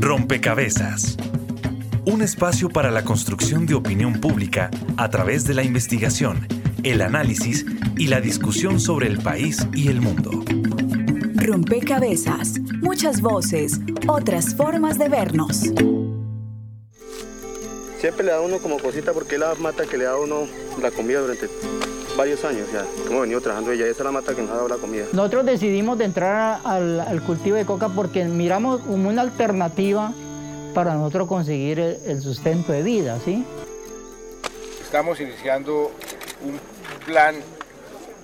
Rompecabezas. Un espacio para la construcción de opinión pública a través de la investigación, el análisis y la discusión sobre el país y el mundo. Rompecabezas. Muchas voces, otras formas de vernos. Siempre le da uno como cosita porque la mata que le da uno la comida durante varios años ya. Hemos venido trabajando ella, esa es la mata que nos ha dado la comida. Nosotros decidimos de entrar al, al cultivo de coca porque miramos como una alternativa para nosotros conseguir el, el sustento de vida, ¿sí? Estamos iniciando un plan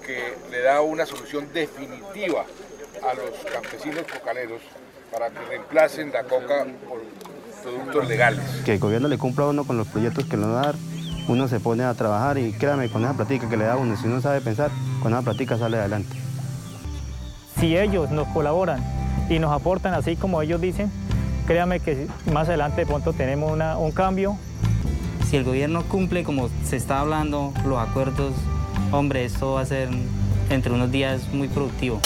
que le da una solución definitiva a los campesinos cocaleros para que reemplacen la coca por productos legales. Que el gobierno le cumpla a uno con los proyectos que nos va a dar, uno se pone a trabajar y créame, con esa práctica que le da uno, si uno sabe pensar, con esa práctica sale adelante. Si ellos nos colaboran y nos aportan así como ellos dicen, créame que más adelante de pronto tenemos una, un cambio. Si el gobierno cumple como se está hablando, los acuerdos, hombre, esto va a ser entre unos días muy productivo.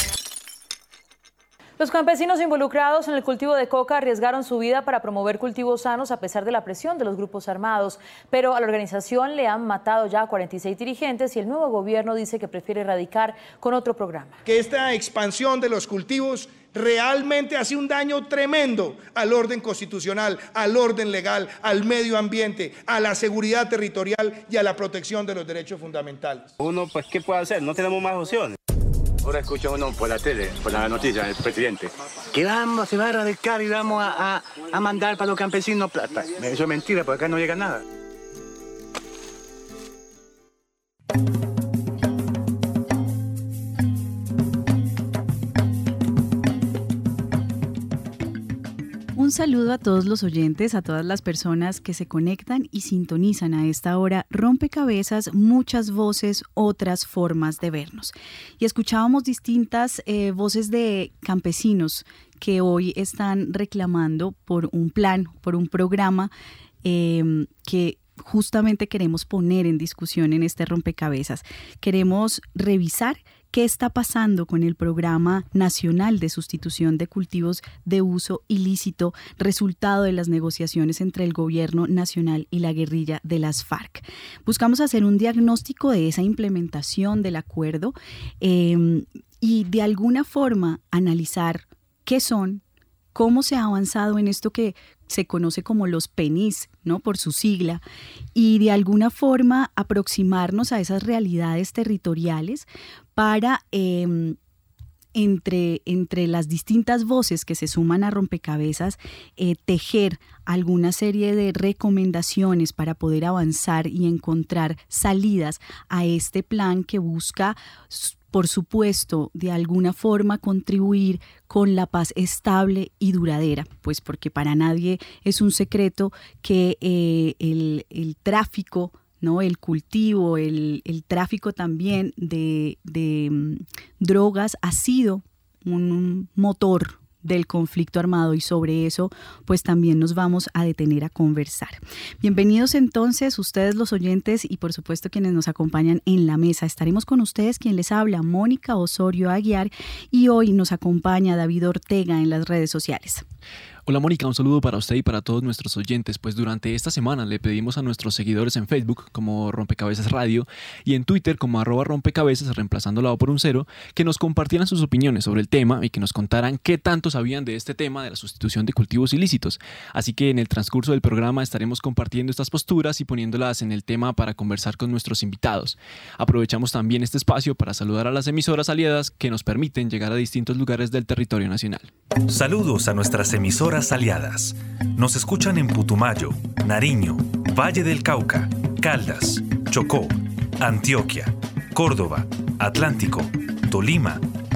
Los campesinos involucrados en el cultivo de coca arriesgaron su vida para promover cultivos sanos a pesar de la presión de los grupos armados, pero a la organización le han matado ya a 46 dirigentes y el nuevo gobierno dice que prefiere erradicar con otro programa. Que esta expansión de los cultivos realmente hace un daño tremendo al orden constitucional, al orden legal, al medio ambiente, a la seguridad territorial y a la protección de los derechos fundamentales. Uno, pues, ¿qué puede hacer? No tenemos más opciones. Ahora escucha uno por la tele, por la noticia, el presidente, que vamos, se va a erradicar y vamos a, a, a mandar para los campesinos plata. Eso es mentira, porque acá no llega nada. Saludo a todos los oyentes, a todas las personas que se conectan y sintonizan a esta hora. Rompecabezas, muchas voces, otras formas de vernos. Y escuchábamos distintas eh, voces de campesinos que hoy están reclamando por un plan, por un programa eh, que justamente queremos poner en discusión en este rompecabezas. Queremos revisar qué está pasando con el Programa Nacional de Sustitución de Cultivos de Uso Ilícito, resultado de las negociaciones entre el Gobierno Nacional y la guerrilla de las FARC. Buscamos hacer un diagnóstico de esa implementación del acuerdo eh, y de alguna forma analizar qué son, cómo se ha avanzado en esto que se conoce como los PENIS, ¿no? Por su sigla, y de alguna forma aproximarnos a esas realidades territoriales para eh, entre, entre las distintas voces que se suman a rompecabezas, eh, tejer alguna serie de recomendaciones para poder avanzar y encontrar salidas a este plan que busca por supuesto, de alguna forma contribuir con la paz estable y duradera, pues porque para nadie es un secreto que eh, el, el tráfico ¿no? El cultivo, el, el tráfico también de, de mm, drogas ha sido un motor del conflicto armado y sobre eso pues también nos vamos a detener a conversar. Bienvenidos entonces ustedes los oyentes y por supuesto quienes nos acompañan en la mesa. Estaremos con ustedes quien les habla, Mónica Osorio Aguiar y hoy nos acompaña David Ortega en las redes sociales. Hola Mónica, un saludo para usted y para todos nuestros oyentes, pues durante esta semana le pedimos a nuestros seguidores en Facebook como Rompecabezas Radio y en Twitter como arroba rompecabezas reemplazando la O por un cero, que nos compartieran sus opiniones sobre el tema y que nos contaran qué tanto sabían de este tema de la sustitución de cultivos ilícitos. Así que en el transcurso del programa estaremos compartiendo estas posturas y poniéndolas en el tema para conversar con nuestros invitados. Aprovechamos también este espacio para saludar a las emisoras aliadas que nos permiten llegar a distintos lugares del territorio nacional. Saludos a nuestras emisoras aliadas. Nos escuchan en Putumayo, Nariño, Valle del Cauca, Caldas, Chocó, Antioquia, Córdoba, Atlántico, Tolima,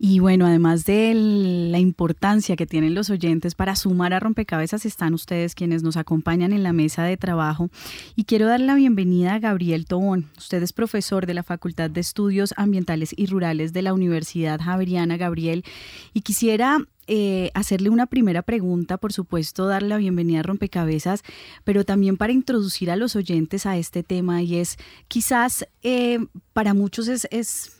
Y bueno, además de la importancia que tienen los oyentes para sumar a rompecabezas, están ustedes quienes nos acompañan en la mesa de trabajo. Y quiero dar la bienvenida a Gabriel Tobón. Usted es profesor de la Facultad de Estudios Ambientales y Rurales de la Universidad Javeriana, Gabriel. Y quisiera eh, hacerle una primera pregunta, por supuesto, darle la bienvenida a Rompecabezas, pero también para introducir a los oyentes a este tema y es quizás eh, para muchos es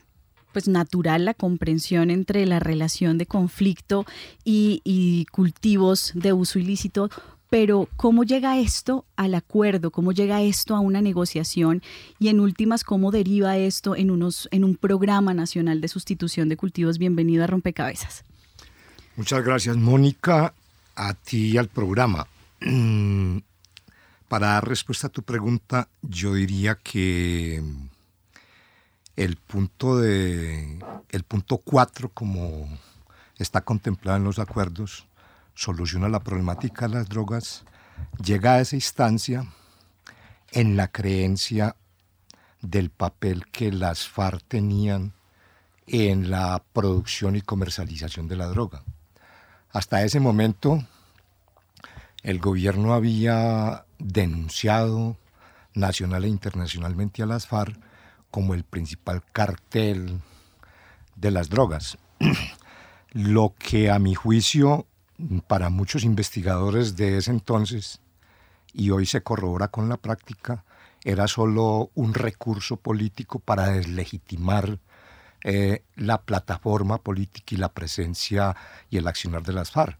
pues natural la comprensión entre la relación de conflicto y, cultivos de uso ilícito, pero ¿cómo llega esto al acuerdo? ¿Cómo llega esto a una negociación? Y en últimas, ¿cómo deriva esto en, unos, en un programa nacional de sustitución de cultivos? Bienvenido a Rompecabezas. Muchas gracias, Mónica, a ti y al programa. Para dar respuesta a tu pregunta, yo diría que el punto de el punto 4 como está contemplado en los acuerdos soluciona la problemática de las drogas llega a esa instancia en la creencia del papel que las FARC tenían en la producción y comercialización de la droga. Hasta ese momento el gobierno había denunciado nacional e internacionalmente a las FARC como el principal cartel de las drogas. Lo que a mi juicio, para muchos investigadores de ese entonces, y hoy se corrobora con la práctica, era solo un recurso político para deslegitimar eh, la plataforma política y la presencia y el accionar de las FARC,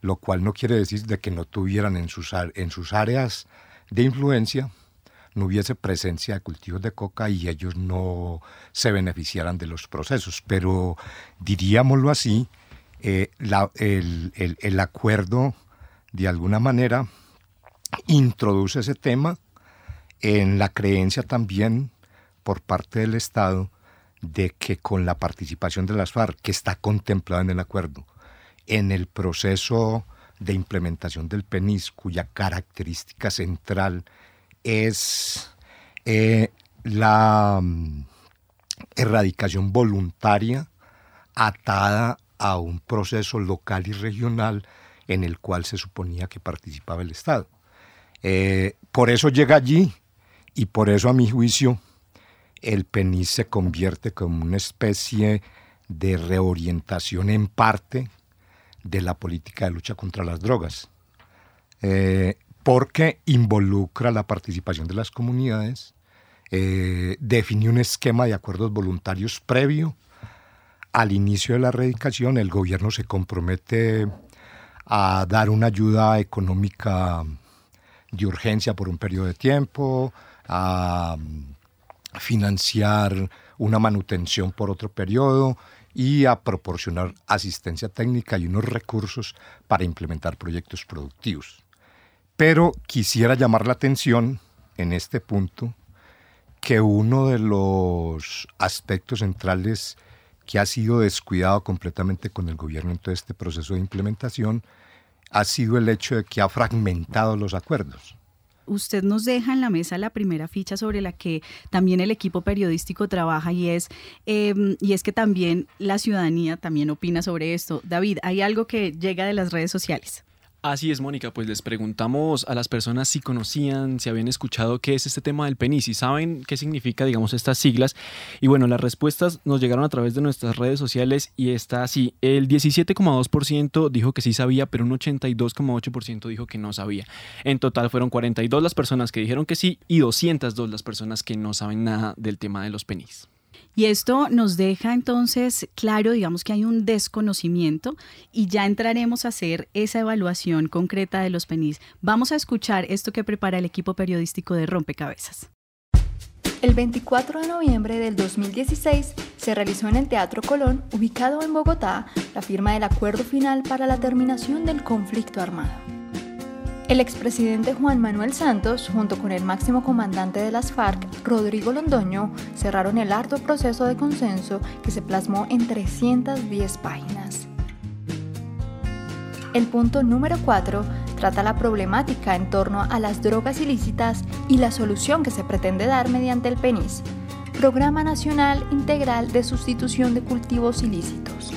lo cual no quiere decir de que no tuvieran en sus, en sus áreas de influencia no hubiese presencia de cultivos de coca y ellos no se beneficiaran de los procesos. Pero diríamoslo así, eh, el, acuerdo de alguna manera introduce ese tema en la creencia también por parte del Estado de que con la participación de las FARC, que está contemplada en el acuerdo, en el proceso de implementación del PENIS, cuya característica central es eh, la mm, erradicación voluntaria atada a un proceso local y regional en el cual se suponía que participaba el Estado. Eh, por eso llega allí y por eso a mi juicio el PENIS se convierte como una especie de reorientación en parte de la política de lucha contra las drogas. Eh, porque involucra la participación de las comunidades, eh, define un esquema de acuerdos voluntarios previo al inicio de la erradicación. El gobierno se compromete a dar una ayuda económica de urgencia por un periodo de tiempo, a financiar una manutención por otro periodo y a proporcionar asistencia técnica y unos recursos para implementar proyectos productivos. Pero quisiera llamar la atención en este punto que uno de los aspectos centrales que ha sido descuidado completamente con el gobierno en todo este proceso de implementación ha sido el hecho de que ha fragmentado los acuerdos usted nos deja en la mesa la primera ficha sobre la que también el equipo periodístico trabaja y es, em, y es que también la ciudadanía también opina sobre esto. David, hay algo que llega de las redes sociales. Así es, Mónica, pues les preguntamos a las personas si conocían, si habían escuchado qué es este tema del PENI, si saben qué significa, digamos, estas siglas. Y bueno, las respuestas nos llegaron a través de nuestras redes sociales y está así. El 17,2% dijo que sí sabía, pero un 82,8% dijo que no sabía. En total fueron 42 las personas que dijeron que sí y 202 las personas que no saben nada del tema de los PENIs. Y esto nos deja entonces claro, digamos que hay un desconocimiento y ya entraremos a hacer esa evaluación concreta de los PENIS. Vamos a escuchar esto que prepara el equipo periodístico de Rompecabezas. El 24 de noviembre del 2016 se realizó en el Teatro Colón, ubicado en Bogotá, la firma del acuerdo final para la terminación del conflicto armado. El expresidente Juan Manuel Santos, junto con el máximo comandante de las FARC, Rodrigo Londoño, cerraron el arduo proceso de consenso que se plasmó en 310 páginas. El punto número 4 trata la problemática en torno a las drogas ilícitas y la solución que se pretende dar mediante el PENIS, Programa Nacional Integral de Sustitución de Cultivos Ilícitos.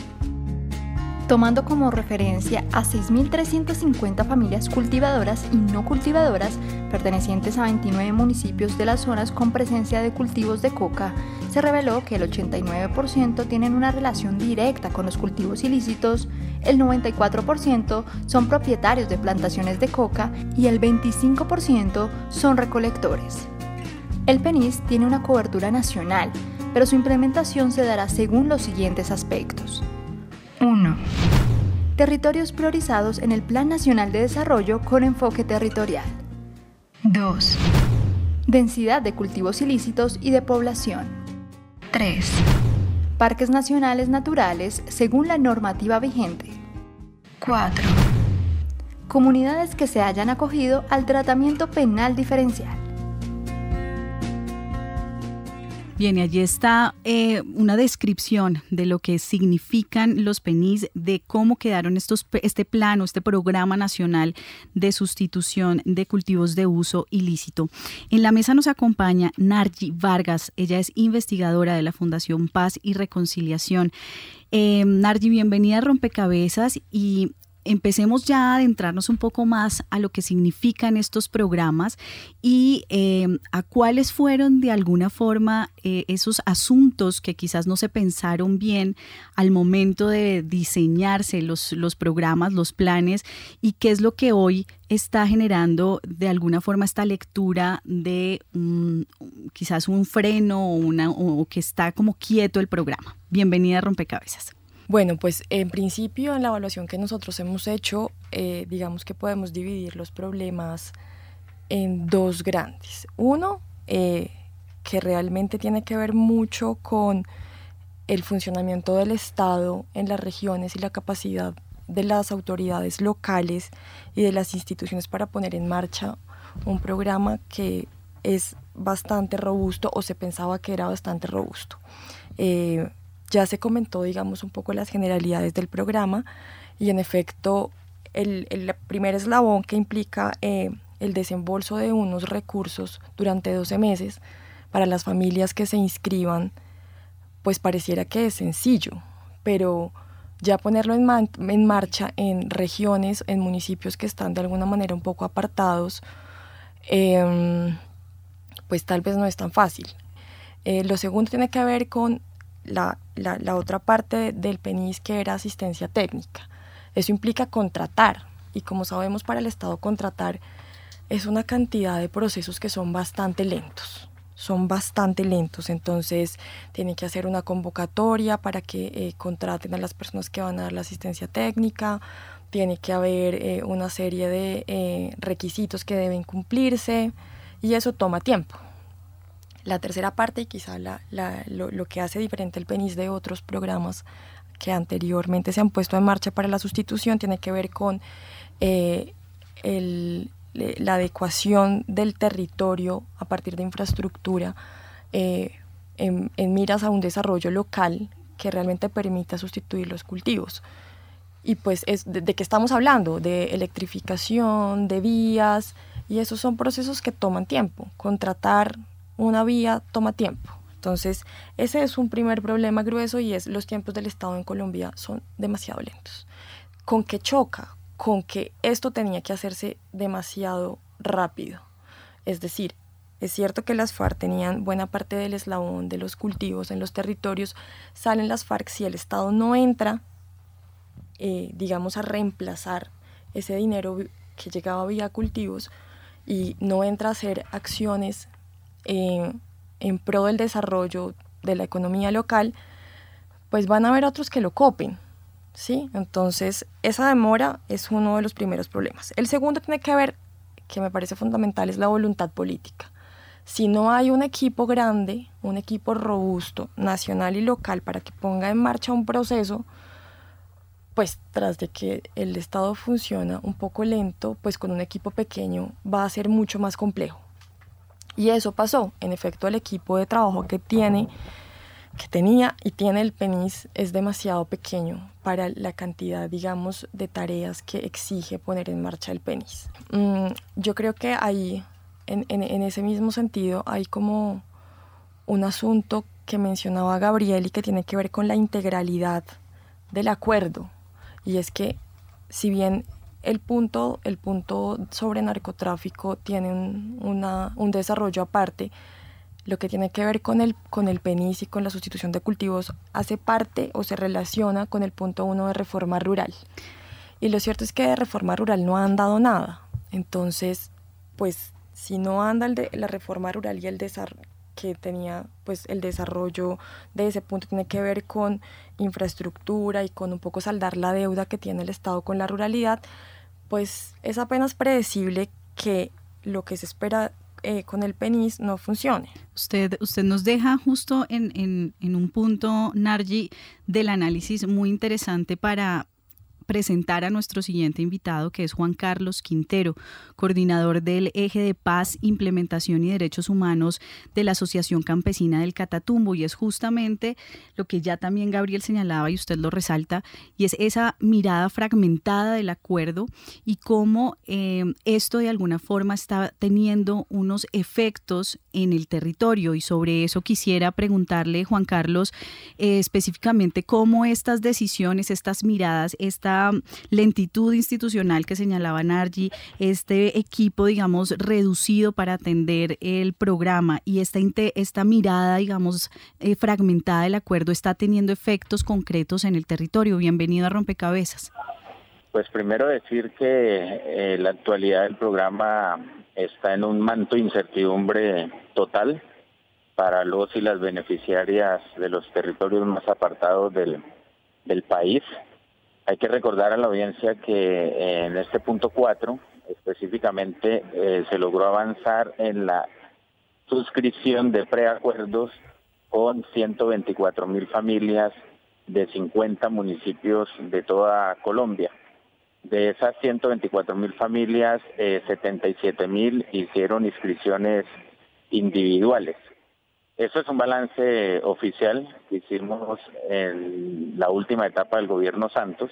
Tomando como referencia a 6.350 familias cultivadoras y no cultivadoras pertenecientes a 29 municipios de las zonas con presencia de cultivos de coca, se reveló que el 89% tienen una relación directa con los cultivos ilícitos, el 94% son propietarios de plantaciones de coca y el 25% son recolectores. El PENIS tiene una cobertura nacional, pero su implementación se dará según los siguientes aspectos. 1. Territorios priorizados en el Plan Nacional de Desarrollo con enfoque territorial. 2. Densidad de cultivos ilícitos y de población. 3. Parques nacionales naturales según la normativa vigente. 4. Comunidades que se hayan acogido al tratamiento penal diferencial. Bien, y allí está eh, una descripción de lo que significan los PENIS, de cómo quedaron estos, este plano, este programa nacional de sustitución de cultivos de uso ilícito. En la mesa nos acompaña Nargi Vargas, ella es investigadora de la Fundación Paz y Reconciliación. Eh, Nargi, bienvenida a Rompecabezas y empecemos ya a adentrarnos un poco más a lo que significan estos programas y eh, a cuáles fueron de alguna forma eh, esos asuntos que quizás no se pensaron bien al momento de diseñarse los, los programas, los planes y qué es lo que hoy está generando de alguna forma esta lectura de quizás un freno o, una, o que está como quieto el programa. Bienvenida a Rompecabezas. Bueno, pues en principio en la evaluación que nosotros hemos hecho, eh, digamos que podemos dividir los problemas en dos grandes. Uno, eh, que realmente tiene que ver mucho con el funcionamiento del Estado en las regiones y la capacidad de las autoridades locales y de las instituciones para poner en marcha un programa que es bastante robusto o se pensaba que era bastante robusto. Eh, ya se comentó, digamos, un poco las generalidades del programa y en efecto el, primer eslabón que implica eh, el desembolso de unos recursos durante 12 meses para las familias que se inscriban, pues pareciera que es sencillo, pero ya ponerlo en, en marcha en regiones, en municipios que están de alguna manera un poco apartados, em, pues tal vez no es tan fácil. Eh, lo segundo tiene que ver con la, la, otra parte del PENIS que era asistencia técnica. Eso implica contratar y como sabemos para el Estado contratar es una cantidad de procesos que son bastante lentos son bastante lentos, entonces tiene que hacer una convocatoria para que eh, contraten a las personas que van a dar la asistencia técnica, tiene que haber eh, una serie de eh, requisitos que deben cumplirse y eso toma tiempo. La tercera parte, y quizá lo, que hace diferente el PENIS de otros programas que anteriormente se han puesto en marcha para la sustitución, tiene que ver con eh, la adecuación del territorio a partir de infraestructura eh, en, miras a un desarrollo local que realmente permita sustituir los cultivos. Y pues, es de, ¿de qué estamos hablando? De electrificación, de vías, y esos son procesos que toman tiempo. Contratar una vía toma tiempo. Entonces, ese es un primer problema grueso y es los tiempos del Estado en Colombia son demasiado lentos. ¿Con qué choca? Con que esto tenía que hacerse demasiado rápido. Es decir, es cierto que las FARC tenían buena parte del eslabón de los cultivos en los territorios, salen las FARC si el Estado no entra, eh, digamos, a reemplazar ese dinero que llegaba vía cultivos y no entra a hacer acciones en pro del desarrollo de la economía local, pues van a haber otros que lo copen. ¿sí? Entonces, esa demora es uno de los primeros problemas. El segundo tiene que ver, que me parece fundamental, es la voluntad política. Si no hay un equipo grande, un equipo robusto, nacional y local, para que ponga en marcha un proceso, pues tras de que el Estado funciona un poco lento, pues con un equipo pequeño va a ser mucho más complejo. Y eso pasó. En efecto, el equipo de trabajo que tiene, que tenía y tiene el PENIS es demasiado pequeño para la cantidad, digamos, de tareas que exige poner en marcha el PENIS. Mm, yo creo que ahí, en, en ese mismo sentido, hay como un asunto que mencionaba Gabriel y que tiene que ver con la integralidad del acuerdo y es que si bien el punto, el punto sobre narcotráfico tiene un, desarrollo aparte, lo que tiene que ver con el, con el PENIS y con la sustitución de cultivos hace parte o se relaciona con el punto uno de reforma rural. Y lo cierto es que de reforma rural no han dado nada. Entonces, pues si no anda el de, la reforma rural y el desarrollo que tenía pues el desarrollo de ese punto tiene que ver con infraestructura y con un poco saldar la deuda que tiene el Estado con la ruralidad, pues es apenas predecible que lo que se espera eh, con el PENIS no funcione. Usted, usted nos deja justo en, en, en un punto, Nargi, del análisis muy interesante para, presentar a nuestro siguiente invitado, que es Juan Carlos Quintero, coordinador del Eje de Paz, Implementación y Derechos Humanos de la Asociación Campesina del Catatumbo. Y es justamente lo que ya también Gabriel señalaba y usted lo resalta, y es esa mirada fragmentada del acuerdo y cómo eh, esto de alguna forma está teniendo unos efectos en el territorio. Y sobre eso quisiera preguntarle, Juan Carlos, eh, específicamente cómo estas decisiones, estas miradas, esta lentitud institucional que señalaba Nargi, este equipo, digamos, reducido para atender el programa y esta, esta mirada, digamos, eh, fragmentada del acuerdo está teniendo efectos concretos en el territorio. Bienvenido a Rompecabezas. Pues primero decir que eh, la actualidad del programa está en un manto de incertidumbre total para los y las beneficiarias de los territorios más apartados del, del país. Hay que recordar a la audiencia que en este punto 4 específicamente eh, se logró avanzar en la suscripción de preacuerdos con 124 mil familias de 50 municipios de toda Colombia. De esas 124 mil familias, 77 eh, mil hicieron inscripciones individuales. Eso es un balance oficial que hicimos en la última etapa del gobierno Santos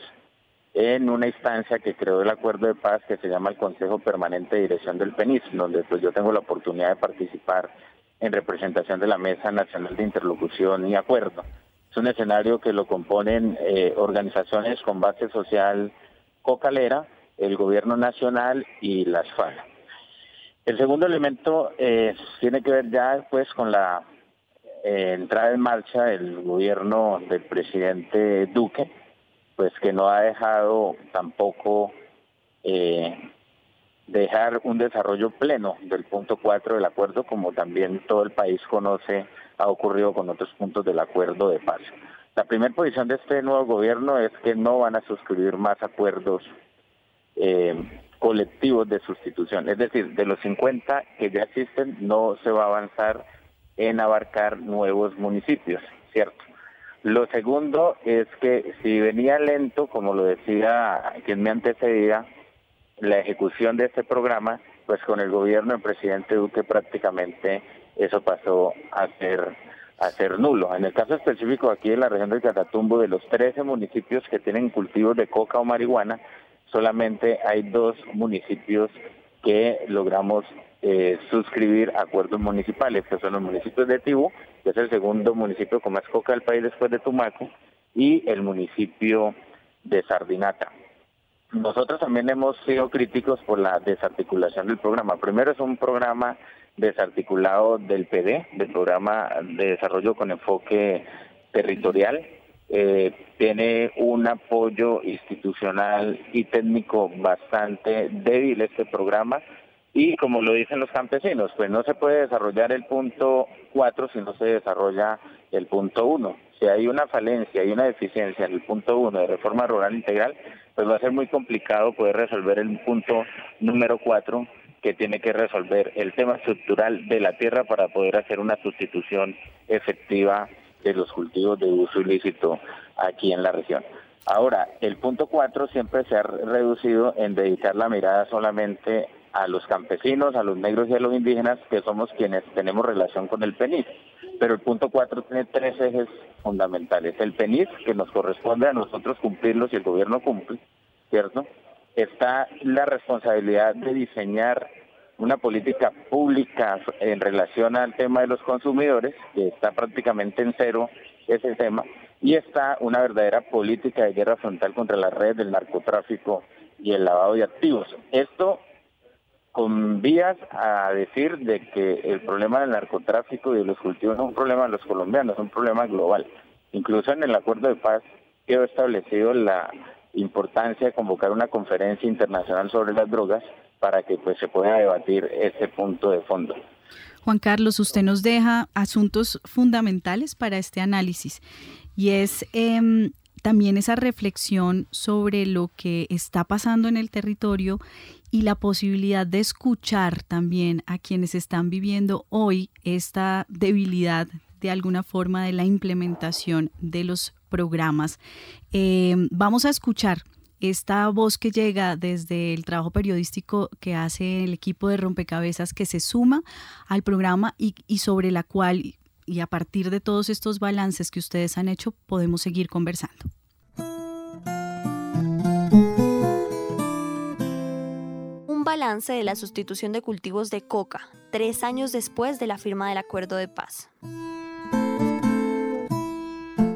en una instancia que creó el acuerdo de paz que se llama el Consejo Permanente de Dirección del PENIS, donde pues yo tengo la oportunidad de participar en representación de la Mesa Nacional de Interlocución y Acuerdo. Es un escenario que lo componen eh, organizaciones con base social cocalera, el gobierno nacional y las FARC. El segundo elemento eh, tiene que ver ya pues con la eh, entrada en marcha del gobierno del presidente Duque, pues que no ha dejado tampoco eh, dejar un desarrollo pleno del punto 4 del acuerdo, como también todo el país conoce, ha ocurrido con otros puntos del acuerdo de paz. La primera posición de este nuevo gobierno es que no van a suscribir más acuerdos colectivos de sustitución. Es decir, de los 50 que ya existen, no se va a avanzar en abarcar nuevos municipios, ¿cierto? Lo segundo es que si venía lento, como lo decía quien me antecedía, la ejecución de este programa, pues con el gobierno del presidente Duque prácticamente eso pasó a ser a ser nulo. En el caso específico aquí en la región del Catatumbo, de los 13 municipios que tienen cultivos de coca o marihuana, solamente hay dos municipios que logramos eh, suscribir acuerdos municipales, que son los municipios de Tibú, que es el segundo municipio con más coca del país después de Tumaco, y el municipio de Sardinata. Nosotros también hemos sido críticos por la desarticulación del programa. Primero es un programa desarticulado del PD, del programa de desarrollo con enfoque territorial, eh, tiene un apoyo institucional y técnico bastante débil este programa y como lo dicen los campesinos, pues no se puede desarrollar el punto 4 si no se desarrolla el punto 1. Si hay una falencia, hay una deficiencia en el punto 1 de reforma rural integral, pues va a ser muy complicado poder resolver el punto número 4 que tiene que resolver el tema estructural de la tierra para poder hacer una sustitución efectiva de los cultivos de uso ilícito aquí en la región. Ahora, el punto 4 siempre se ha reducido en dedicar la mirada solamente a los campesinos, a los negros y a los indígenas, que somos quienes tenemos relación con el PENIS. Pero el punto 4 tiene tres ejes fundamentales. El PENIS, que nos corresponde a nosotros cumplirlos y el gobierno cumple, ¿cierto? Está la responsabilidad de diseñar una política pública en relación al tema de los consumidores, que está prácticamente en cero ese tema, Y está una verdadera política de guerra frontal contra la red del narcotráfico y el lavado de activos. Esto con a decir de que el problema del narcotráfico y de los cultivos no es un problema de los colombianos, es un problema global. Incluso en el acuerdo de paz quedó establecido la importancia de convocar una conferencia internacional sobre las drogas para que pues se pueda debatir ese punto de fondo. Juan Carlos, usted nos deja asuntos fundamentales para este análisis y es em, también esa reflexión sobre lo que está pasando en el territorio y la posibilidad de escuchar también a quienes están viviendo hoy esta debilidad de alguna forma de la implementación de los programas. Em, vamos a escuchar esta voz que llega desde el trabajo periodístico que hace el equipo de rompecabezas que se suma al programa y, sobre la cual y a partir de todos estos balances que ustedes han hecho podemos seguir conversando. Un balance de la sustitución de cultivos de coca, tres años después de la firma del acuerdo de paz.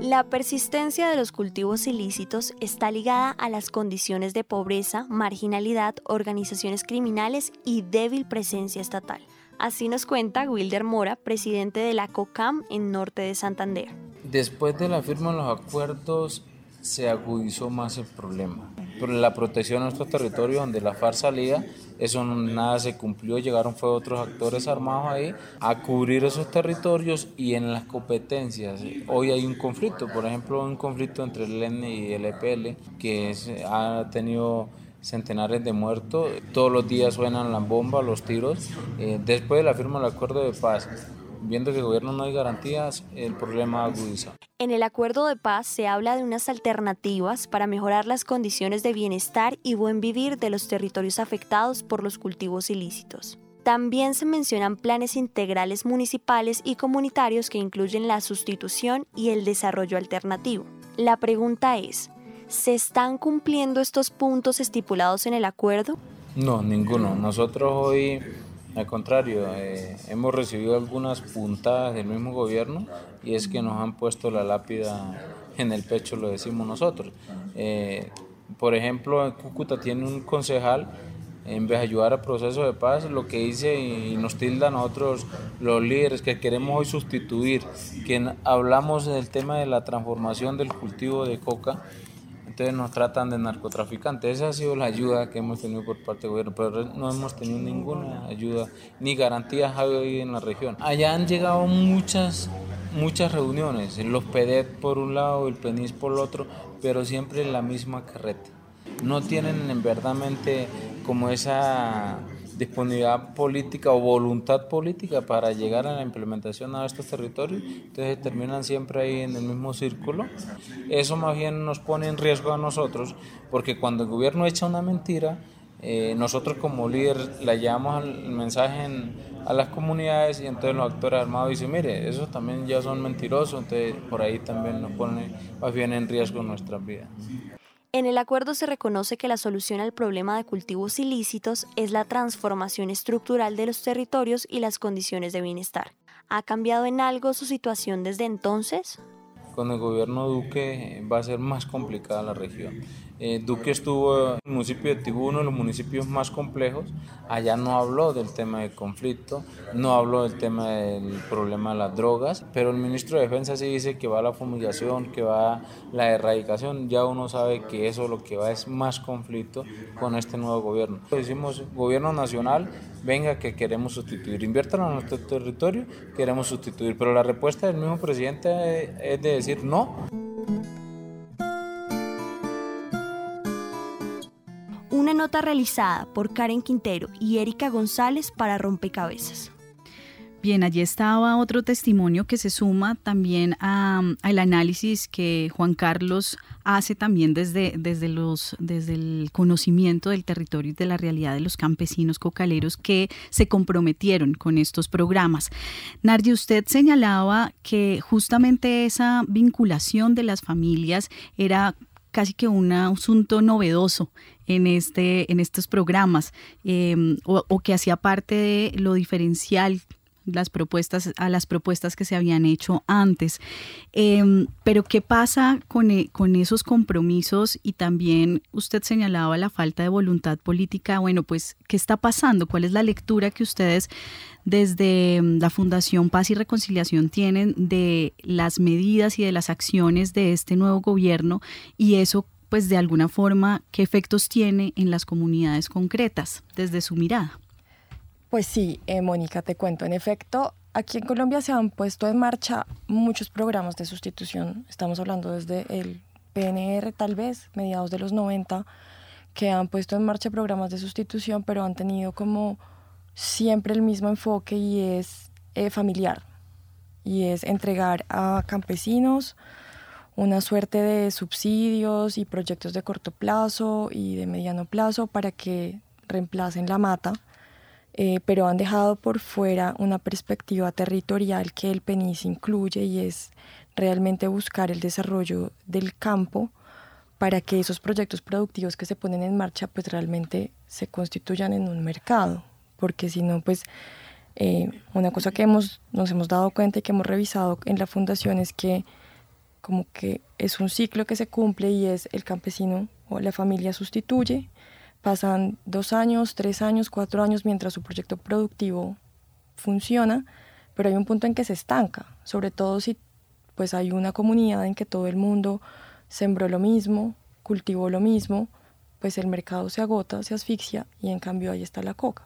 La persistencia de los cultivos ilícitos está ligada a las condiciones de pobreza, marginalidad, organizaciones criminales y débil presencia estatal. Así nos cuenta Wilder Mora, presidente de la COCAM en norte de Santander. Después de la firma de los acuerdos se agudizó más el problema. Por la protección de nuestro territorio donde la FARC salía, eso nada se cumplió, llegaron fue otros actores armados ahí a cubrir esos territorios y en las competencias. Hoy hay un conflicto, por ejemplo, un conflicto entre el EN y el EPL que ha tenido centenares de muertos, todos los días suenan las bombas, los tiros. Eh, después de la firma del acuerdo de paz, viendo que el gobierno no hay garantías, el problema agudiza. En el acuerdo de paz se habla de unas alternativas para mejorar las condiciones de bienestar y buen vivir de los territorios afectados por los cultivos ilícitos. También se mencionan planes integrales municipales y comunitarios que incluyen la sustitución y el desarrollo alternativo. La pregunta es, ¿se están cumpliendo estos puntos estipulados en el acuerdo? No, ninguno. Nosotros hoy al contrario, eh, hemos recibido algunas puntadas del mismo gobierno y es que nos han puesto la lápida en el pecho, lo decimos nosotros. Eh, por ejemplo, Cúcuta tiene un concejal, en vez de ayudar al proceso de paz, lo que dice y nos tilda a nosotros, los líderes que queremos hoy sustituir, que hablamos del tema de la transformación del cultivo de coca, entonces nos tratan de narcotraficantes. Esa ha sido la ayuda que hemos tenido por parte del gobierno, pero no hemos tenido ninguna ayuda ni garantías hoy en la región. Allá han llegado muchas, muchas reuniones, los PEDET por un lado, el PENIS por el otro, pero siempre en la misma carreta. No tienen en como esa disponibilidad política o voluntad política para llegar a la implementación a estos territorios, entonces terminan siempre ahí en el mismo círculo. Eso más bien nos pone en riesgo a nosotros, porque cuando el gobierno echa una mentira, eh, nosotros como líder la llevamos el mensaje a las comunidades y entonces los actores armados dicen, mire, esos también ya son mentirosos, entonces por ahí también nos pone más bien en riesgo nuestras vidas. En el acuerdo se reconoce que la solución al problema de cultivos ilícitos es la transformación estructural de los territorios y las condiciones de bienestar. ¿Ha cambiado en algo su situación desde entonces? Con el gobierno Duque va a ser más complicada la región. Eh, Duque estuvo en el municipio de Tibú, uno de los municipios más complejos. Allá no habló del tema del conflicto, no habló del tema del problema de las drogas, pero el ministro de Defensa sí dice que va a la fumigación, que va a la erradicación. Ya uno sabe que eso lo que va es más conflicto con este nuevo gobierno. Decimos, gobierno nacional, venga que queremos sustituir, inviertan en nuestro territorio, queremos sustituir. Pero la respuesta del mismo presidente es de decir no. Una nota realizada por Karen Quintero y Erika González para Rompecabezas. Bien, allí estaba otro testimonio que se suma también al análisis que Juan Carlos hace también desde, desde, los, desde el conocimiento del territorio y de la realidad de los campesinos cocaleros que se comprometieron con estos programas. Nardi, usted señalaba que justamente esa vinculación de las familias era casi que un asunto novedoso en, este, en estos programas em, o, que hacía parte de lo diferencial las propuestas, a las propuestas que se habían hecho antes. Em, pero ¿qué pasa con, e, con esos compromisos? Y también usted señalaba la falta de voluntad política. Bueno, pues, ¿qué está pasando? ¿Cuál es la lectura que ustedes desde em, la Fundación Paz y Reconciliación tienen de las medidas y de las acciones de este nuevo gobierno y eso pues de alguna forma qué efectos tiene en las comunidades concretas desde su mirada. Pues sí, eh, Mónica, te cuento. En efecto, aquí en Colombia se han puesto en marcha muchos programas de sustitución. Estamos hablando desde el PNR, tal vez, mediados de los 90, que han puesto en marcha programas de sustitución, pero han tenido como siempre el mismo enfoque y es eh, familiar. Y es entregar a campesinos una suerte de subsidios y proyectos de corto plazo y de mediano plazo para que reemplacen la mata eh, pero han dejado por fuera una perspectiva territorial que el PENIS incluye y es realmente buscar el desarrollo del campo para que esos proyectos productivos que se ponen en marcha pues realmente se constituyan en un mercado, porque si no pues eh, una cosa que hemos, nos hemos dado cuenta y que hemos revisado en la fundación es que como que es un ciclo que se cumple y es el campesino o la familia sustituye, Pasan dos años, tres años, cuatro años mientras su proyecto productivo funciona, pero hay un punto en que se estanca, sobre todo si pues hay una comunidad en que todo el mundo sembró lo mismo, cultivó lo mismo, pues el mercado se agota, se asfixia y en cambio ahí está la coca.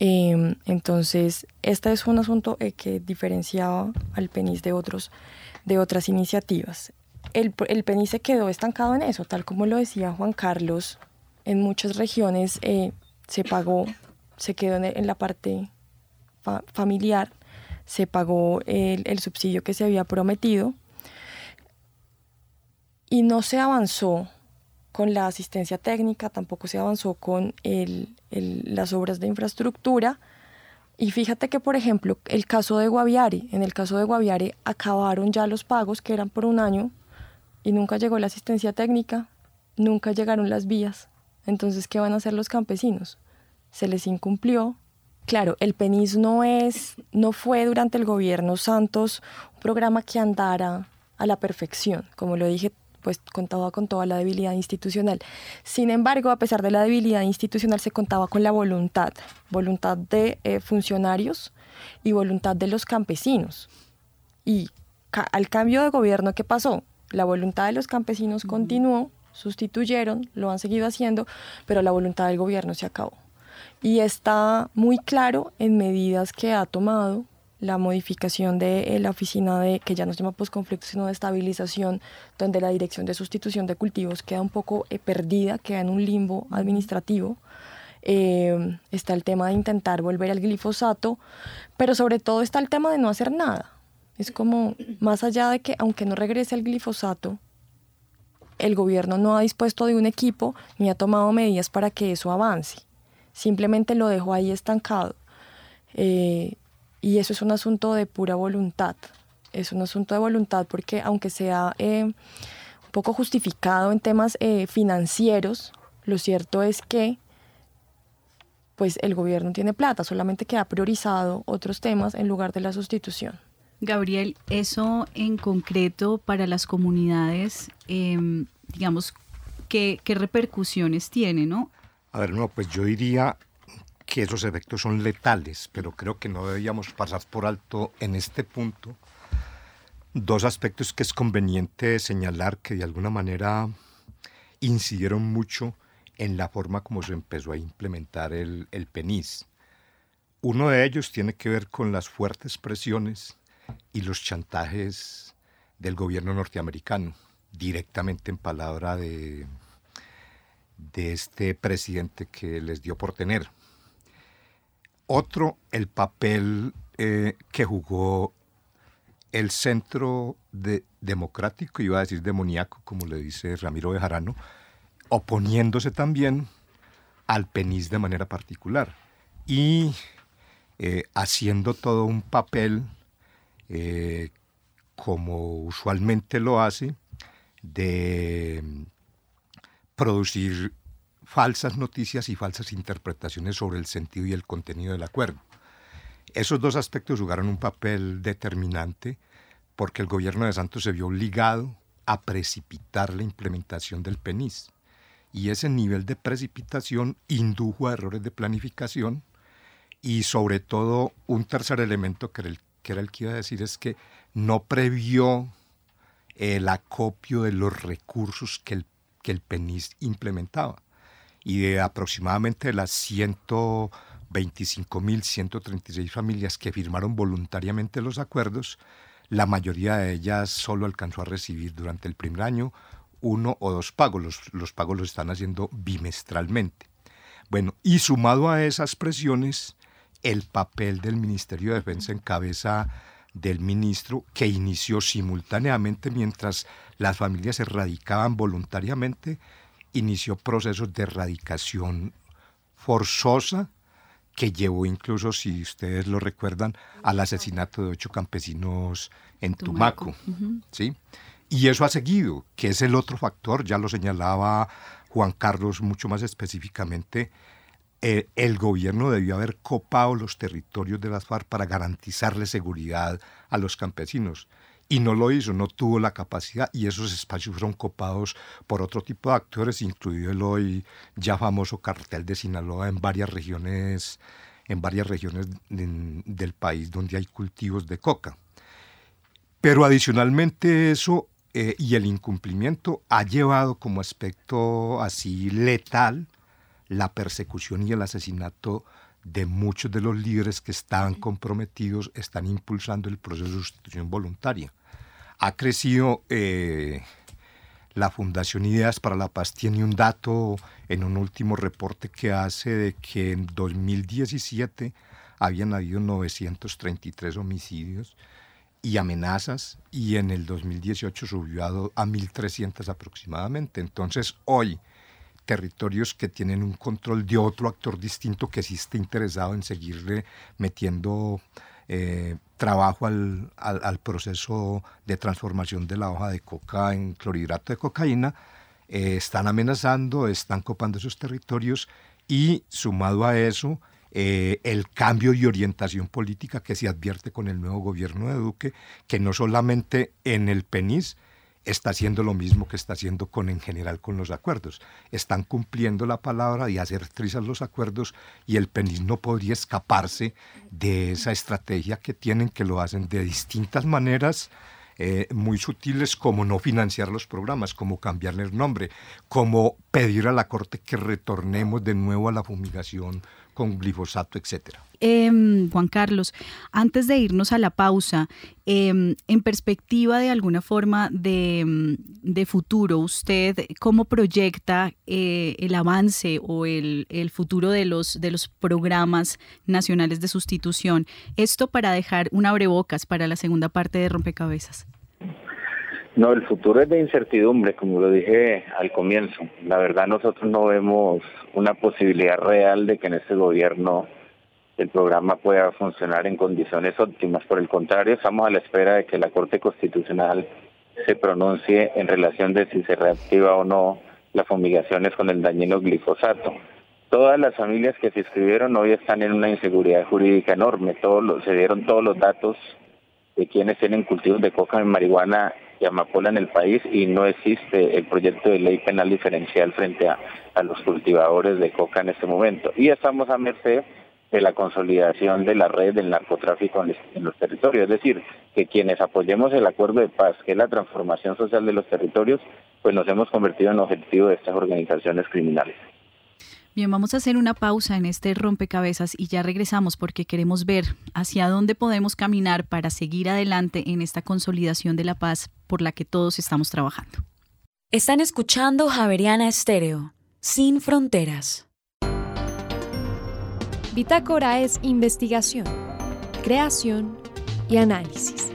Em, entonces, este es un asunto eh, que diferenciaba al PENIS de, otros, de otras iniciativas. El, el PENIS se quedó estancado en eso, tal como lo decía Juan Carlos en muchas regiones eh, se pagó, se quedó en, la parte familiar, se pagó el, subsidio que se había prometido y no se avanzó con la asistencia técnica, tampoco se avanzó con las obras de infraestructura. Y fíjate que, por ejemplo, el caso de Guaviare, en el caso de Guaviare acabaron ya los pagos que eran por un año y nunca llegó la asistencia técnica, nunca llegaron las vías. Entonces, ¿qué van a hacer los campesinos? Se les incumplió. Claro, el PENIS no es, no fue durante el gobierno Santos un programa que andara a la perfección, como lo dije, pues contaba con toda la debilidad institucional. Sin embargo, a pesar de la debilidad institucional, se contaba con la voluntad, voluntad de eh, funcionarios y voluntad de los campesinos. Y al cambio de gobierno, ¿qué pasó? La voluntad de los campesinos continuó sustituyeron, lo han seguido haciendo, pero la voluntad del gobierno se acabó. Y está muy claro en medidas que ha tomado la modificación de eh, la oficina de, que ya no se llama postconflicto, sino de estabilización, donde la dirección de sustitución de cultivos queda un poco eh, perdida, queda en un limbo administrativo. Eh, está el tema de intentar volver al glifosato, pero sobre todo está el tema de no hacer nada. Es como, más allá de que aunque no regrese al glifosato, el gobierno no ha dispuesto de un equipo ni ha tomado medidas para que eso avance. Simplemente lo dejó ahí estancado. Eh, y eso es un asunto de pura voluntad. Es un asunto de voluntad porque aunque sea eh, un poco justificado en temas eh, financieros, lo cierto es que pues el gobierno tiene plata, solamente que ha priorizado otros temas en lugar de la sustitución. Gabriel, eso en concreto para las comunidades, em, digamos, ¿qué, repercusiones tiene, no? A ver, no, pues yo diría que esos efectos son letales, pero creo que no deberíamos pasar por alto en este punto dos aspectos que es conveniente señalar que de alguna manera incidieron mucho en la forma como se empezó a implementar el, el PENIS. Uno de ellos tiene que ver con las fuertes presiones y los chantajes del gobierno norteamericano, directamente en palabra de, de este presidente que les dio por tener. Otro, el papel eh, que jugó el centro de, democrático, iba a decir demoníaco, como le dice Ramiro Bejarano, oponiéndose también al PENIS de manera particular. Y eh, haciendo todo un papel eh, como usualmente lo hace, de producir falsas noticias y falsas interpretaciones sobre el sentido y el contenido del acuerdo. Esos dos aspectos jugaron un papel determinante porque el gobierno de Santos se vio obligado a precipitar la implementación del PENIS. Y ese nivel de precipitación indujo a errores de planificación y sobre todo un tercer elemento que era el que, iba a decir es que no previó el acopio de los recursos que el, que el PENIS implementaba. Y de aproximadamente las 125.136 familias que firmaron voluntariamente los acuerdos, la mayoría de ellas solo alcanzó a recibir durante el primer año uno o dos pagos. Los, los pagos los están haciendo bimestralmente. Bueno, y sumado a esas presiones, el papel del Ministerio de Defensa en cabeza del ministro que inició simultáneamente mientras las familias se radicaban voluntariamente, inició procesos de erradicación forzosa que llevó incluso, si ustedes lo recuerdan, al asesinato de ocho campesinos en Tumaco. ¿sí? Y eso ha seguido, que es el otro factor, ya lo señalaba Juan Carlos mucho más específicamente, eh, el gobierno debió haber copado los territorios de las FARC para garantizarle seguridad a los campesinos. Y no lo hizo, no tuvo la capacidad y esos espacios fueron copados por otro tipo de actores, incluido el hoy ya famoso cartel de Sinaloa en varias regiones, en varias regiones del país donde hay cultivos de coca. Pero adicionalmente eso eh, y el incumplimiento ha llevado como aspecto así letal la persecución y el asesinato de muchos de los líderes que estaban comprometidos, están impulsando el proceso de sustitución voluntaria. Ha crecido eh, la Fundación Ideas para la Paz, tiene un dato en un último reporte que hace de que en 2017 habían habido 933 homicidios y amenazas y en el 2018 subió a, a 1.300 aproximadamente. Entonces hoy territorios que tienen un control de otro actor distinto que sí está interesado en seguirle metiendo eh, trabajo al, al, proceso de transformación de la hoja de coca en clorhidrato de cocaína, eh, están amenazando, están copando esos territorios y sumado a eso, eh, el cambio y orientación política que se advierte con el nuevo gobierno de Duque, que no solamente en el PENIS, está haciendo lo mismo que está haciendo con en general con los acuerdos. Están cumpliendo la palabra y hacer trizas los acuerdos y el PENIS no podría escaparse de esa estrategia que tienen, que lo hacen de distintas maneras. Eh, muy sutiles como no financiar los programas, como cambiarle el nombre, como pedir a la Corte que retornemos de nuevo a la fumigación con glifosato, etcétera. Em, Juan Carlos, antes de irnos a la pausa, em, en perspectiva de alguna forma de, em, de futuro, ¿usted cómo proyecta eh, el avance o el, el, futuro de los, de los programas nacionales de sustitución? Esto para dejar un abrebocas para la segunda parte de Rompecabezas. No, el futuro es de incertidumbre, como lo dije al comienzo. La verdad nosotros no vemos una posibilidad real de que en este gobierno el programa pueda funcionar en condiciones óptimas. Por el contrario, estamos a la espera de que la Corte Constitucional se pronuncie en relación de si se reactiva o no las fumigaciones con el dañino glifosato. Todas las familias que se inscribieron hoy están en una inseguridad jurídica enorme. Todos se dieron todos los datos de quienes tienen cultivos de coca y marihuana y amapola en el país y no existe el proyecto de ley penal diferencial frente a, a los cultivadores de coca en este momento. Y estamos a merced de la consolidación de la red del narcotráfico en los territorios. Es decir, que quienes apoyemos el acuerdo de paz, que es la transformación social de los territorios, pues nos hemos convertido en objetivo de estas organizaciones criminales. Bien, vamos a hacer una pausa en este rompecabezas y ya regresamos porque queremos ver hacia dónde podemos caminar para seguir adelante en esta consolidación de la paz por la que todos estamos trabajando. Están escuchando Javeriana Estéreo, sin fronteras. Bitácora es investigación, creación y análisis.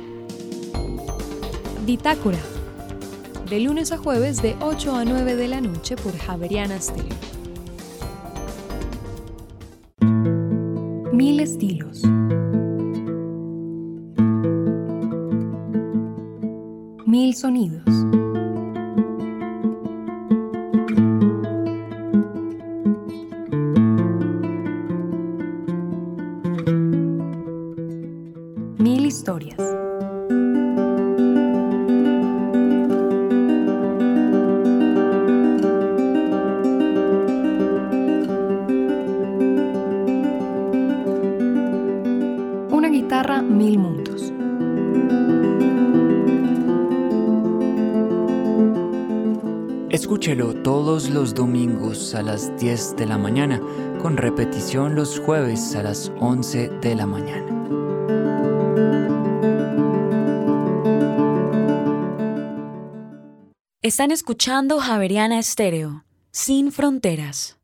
Bitácora, de lunes a jueves de 8 a 9 de la noche por Javeriana Stereo. Mil estilos. Mil sonidos. Los domingos a las 10 de la mañana, con repetición los jueves a las 11 de la mañana. Están escuchando Javeriana Estéreo, sin fronteras.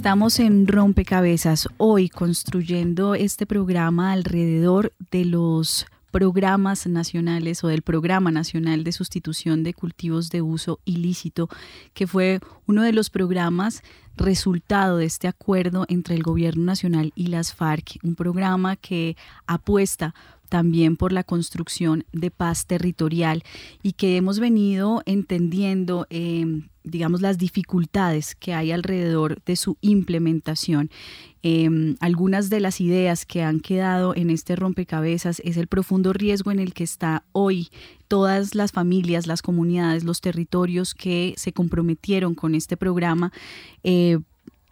Estamos en Rompecabezas hoy construyendo este programa alrededor de los programas nacionales o del Programa Nacional de Sustitución de Cultivos de Uso Ilícito, que fue uno de los programas resultado de este acuerdo entre el Gobierno Nacional y las FARC, un programa que apuesta también por la construcción de paz territorial y que hemos venido entendiendo, eh, digamos, las dificultades que hay alrededor de su implementación. Eh, algunas de las ideas que han quedado en este rompecabezas es el profundo riesgo en el que está hoy todas las familias, las comunidades, los territorios que se comprometieron con este programa. Eh,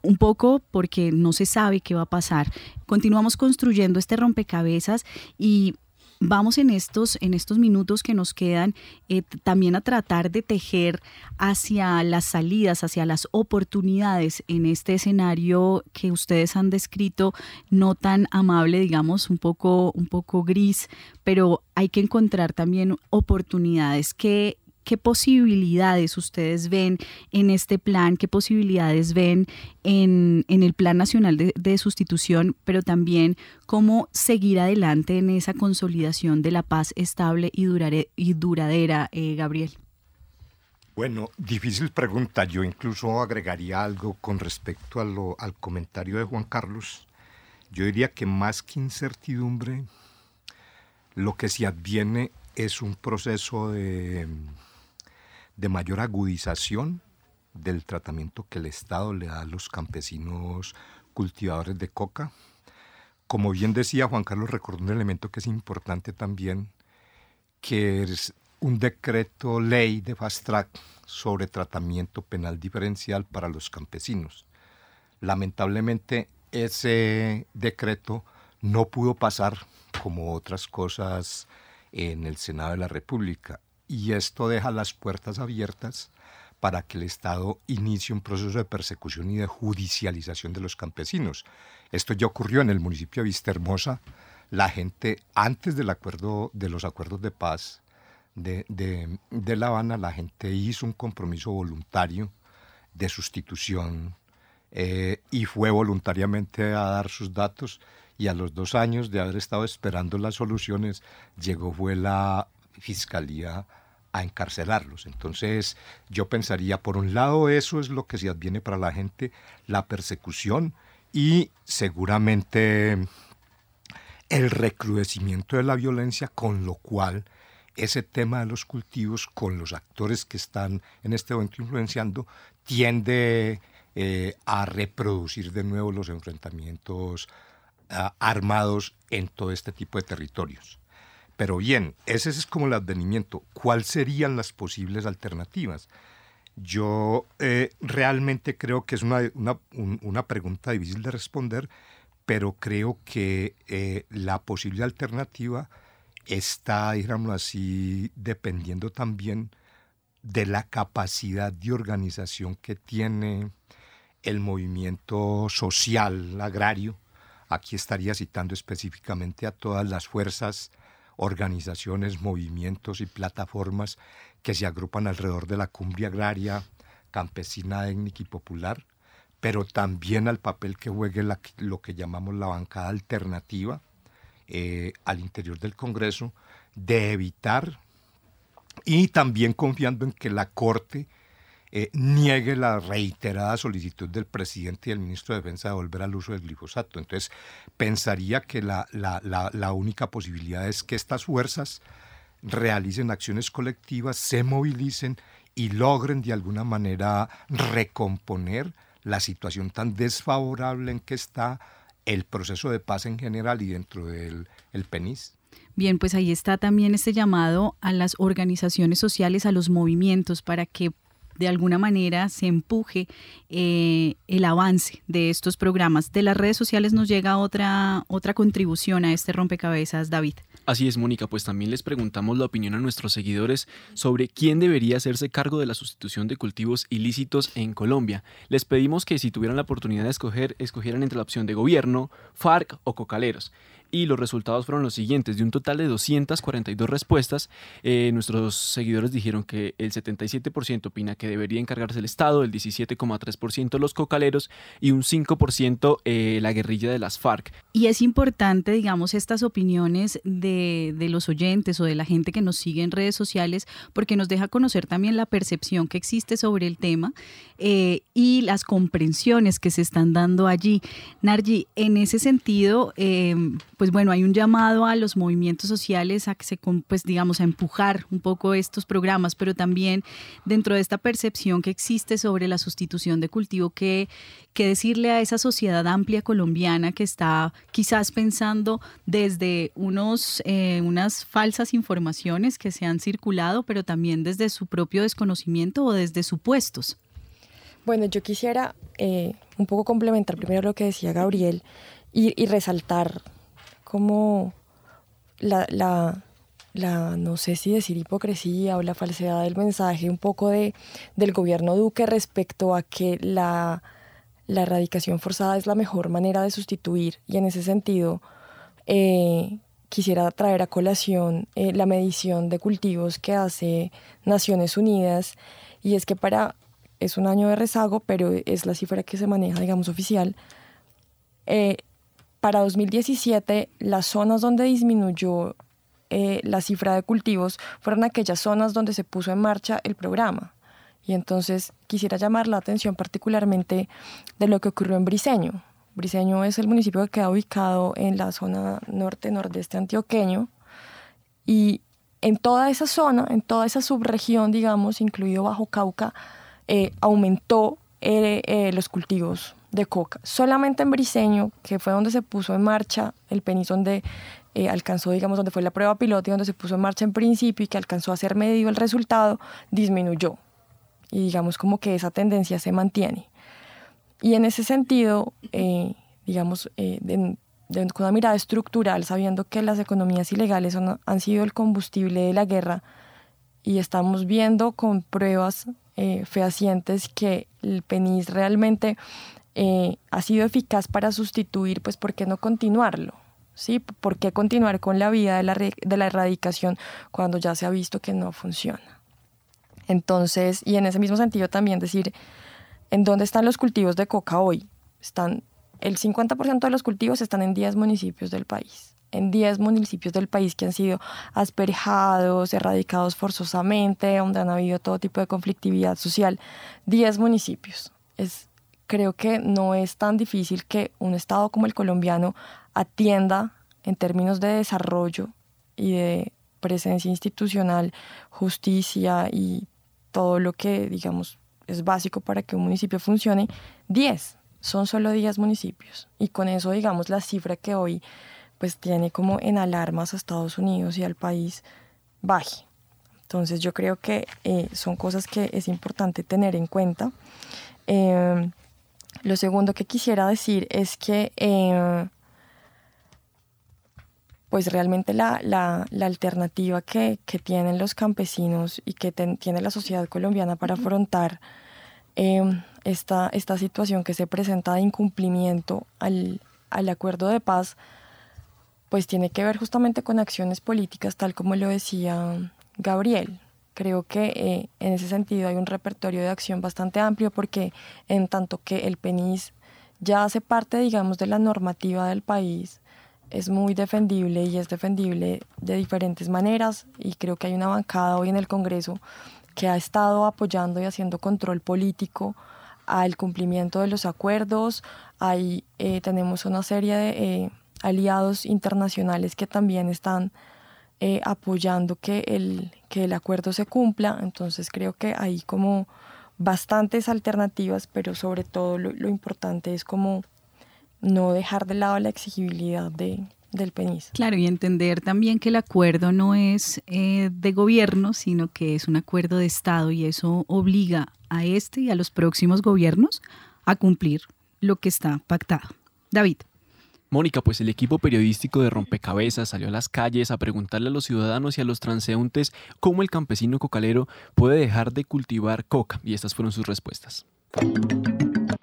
un poco porque no se sabe qué va a pasar. Continuamos construyendo este rompecabezas y vamos en estos, en estos minutos que nos quedan eh, también a tratar de tejer hacia las salidas, hacia las oportunidades en este escenario que ustedes han descrito, no tan amable, digamos, un poco, un poco gris, pero hay que encontrar también oportunidades que ¿Qué posibilidades ustedes ven en este plan? ¿Qué posibilidades ven en, el Plan Nacional de, Sustitución? Pero también cómo seguir adelante en esa consolidación de la paz estable y, duradera, eh, Gabriel. Bueno, difícil pregunta. Yo incluso agregaría algo con respecto al comentario de Juan Carlos. Yo diría que más que incertidumbre, lo que se adviene es un proceso de de mayor agudización del tratamiento que el Estado le da a los campesinos cultivadores de coca. Como bien decía Juan Carlos, recordó un elemento que es importante también, que es un decreto ley de fast track sobre tratamiento penal diferencial para los campesinos. Lamentablemente ese decreto no pudo pasar como otras cosas en el Senado de la República y esto deja las puertas abiertas para que el Estado inicie un proceso de persecución y de judicialización de los campesinos. Esto ya ocurrió en el municipio de Vistahermosa. La gente, antes del acuerdo, de los acuerdos de paz de, de, La Habana, la gente hizo un compromiso voluntario de sustitución eh, y fue voluntariamente a dar sus datos y a los dos años de haber estado esperando las soluciones, llegó fue la fiscalía a encarcelarlos. Entonces yo pensaría, por un lado, eso es lo que se adviene para la gente, la persecución y seguramente el recrudecimiento de la violencia, con lo cual ese tema de los cultivos con los actores que están en este momento influenciando tiende eh, a reproducir de nuevo los enfrentamientos ah, armados en todo este tipo de territorios. Pero bien, ese es como el advenimiento. ¿Cuáles serían las posibles alternativas? Yo eh, realmente creo que es una, pregunta difícil de responder, pero creo que eh, la posible alternativa está, digamos así, dependiendo también de la capacidad de organización que tiene el movimiento social agrario. Aquí estaría citando específicamente a todas las fuerzas organizaciones, movimientos y plataformas que se agrupan alrededor de la cumbre agraria, campesina, étnica y popular, pero también al papel que juegue lo que llamamos la bancada alternativa eh, al interior del Congreso, de evitar y también confiando en que la Corte eh, niegue la reiterada solicitud del presidente y del ministro de Defensa de volver al uso del glifosato. Entonces, pensaría que la, la, única posibilidad es que estas fuerzas realicen acciones colectivas, se movilicen y logren de alguna manera recomponer la situación tan desfavorable en que está el proceso de paz en general y dentro del el PENIS. Bien, pues ahí está también este llamado a las organizaciones sociales, a los movimientos, para que de alguna manera se empuje eh, el avance de estos programas. De las redes sociales nos llega otra, otra contribución a este rompecabezas, David. Así es, Mónica, pues también les preguntamos la opinión a nuestros seguidores sobre quién debería hacerse cargo de la sustitución de cultivos ilícitos en Colombia. Les pedimos que si tuvieran la oportunidad de escoger, escogieran entre la opción de gobierno, FARC o cocaleros y los resultados fueron los siguientes. De un total de 242 respuestas, eh, nuestros seguidores dijeron que el 77% opina que debería encargarse el Estado, el 17,3% los cocaleros y un 5% eh, la guerrilla de las FARC. Y es importante, digamos, estas opiniones de, de los oyentes o de la gente que nos sigue en redes sociales porque nos deja conocer también la percepción que existe sobre el tema eh, y las comprensiones que se están dando allí. Nargi, en ese sentido, pues bueno, hay un llamado a los movimientos sociales a que se, pues digamos, a empujar un poco estos programas, pero también dentro de esta percepción que existe sobre la sustitución de cultivo, que, que decirle a esa sociedad amplia colombiana que está quizás pensando desde unos, eh, unas falsas informaciones que se han circulado, pero también desde su propio desconocimiento o desde supuestos. Bueno, yo quisiera eh, un poco complementar primero lo que decía Gabriel y resaltar como la, la, no sé si decir hipocresía o la falsedad del mensaje un poco de, del gobierno Duque respecto a que la, la erradicación forzada es la mejor manera de sustituir. Y en ese sentido eh, quisiera traer a colación eh, la medición de cultivos que hace Naciones Unidas. Y es que para es un año de rezago pero es la cifra que se maneja digamos oficial. Eh, para 2017, las zonas donde disminuyó eh, la cifra de cultivos fueron aquellas zonas donde se puso en marcha el programa. Y entonces quisiera llamar la atención particularmente de lo que ocurrió en Briseño. Briseño es el municipio que queda ubicado en la zona norte-nordeste antioqueño. Y en toda esa zona, en toda esa subregión, digamos, incluido Bajo Cauca, eh, aumentó eh, los cultivos de coca. Solamente en Briseño, que fue donde se puso en marcha el penis, donde eh, alcanzó, digamos, donde fue la prueba piloto y donde se puso en marcha en principio y que alcanzó a ser medido el resultado, disminuyó. Y digamos como que esa tendencia se mantiene. Y en ese sentido, eh, digamos, eh, con una mirada estructural, sabiendo que las economías ilegales han sido el combustible de la guerra y estamos viendo con pruebas fehacientes que el PENIS realmente eh, ha sido eficaz para sustituir, pues ¿por qué no continuarlo? ¿Sí? ¿Por qué continuar con la vida de la, erradicación cuando ya se ha visto que no funciona? Entonces, y en ese mismo sentido también decir, ¿en dónde están los cultivos de coca hoy? Están, el 50% de los cultivos están en 10 municipios del país en 10 municipios del país que han sido asperjados, erradicados forzosamente, donde han habido todo tipo de conflictividad social. 10 municipios. Es creo que no es tan difícil que un Estado como el colombiano atienda en términos de desarrollo y de presencia institucional, justicia y todo lo que, digamos, es básico para que un municipio funcione, 10, son solo 10 municipios. Y con eso, digamos, la cifra que hoy pues tiene como en alarmas a Estados Unidos y al país baje. Entonces yo creo que eh, son cosas que es importante tener en cuenta. Eh, lo segundo que quisiera decir es que eh, pues realmente la, la, la alternativa que, que, tienen los campesinos y que tiene la sociedad colombiana para afrontar eh, esta, esta situación que se presenta de incumplimiento al, al acuerdo de paz, pues tiene que ver justamente con acciones políticas, tal como lo decía Gabriel. Creo que eh, en ese sentido hay un repertorio de acción bastante amplio porque en tanto que el PENIS ya hace parte, digamos, de la normativa del país, es muy defendible y es defendible de diferentes maneras y creo que hay una bancada hoy en el Congreso que ha estado apoyando y haciendo control político al cumplimiento de los acuerdos. Ahí eh, tenemos una serie de eh, aliados internacionales que también están apoyando que el, que el acuerdo se cumpla. Entonces creo que hay como bastantes alternativas, pero sobre todo lo, importante es como no dejar de lado la exigibilidad de, del PENIS. Claro, y entender también que el acuerdo no es eh, de gobierno, sino que es un acuerdo de Estado y eso obliga a este y a los próximos gobiernos a cumplir lo que está pactado. David. Mónica, pues el equipo periodístico de Rompecabezas salió a las calles a preguntarle a los ciudadanos y a los transeúntes cómo el campesino cocalero puede dejar de cultivar coca y estas fueron sus respuestas.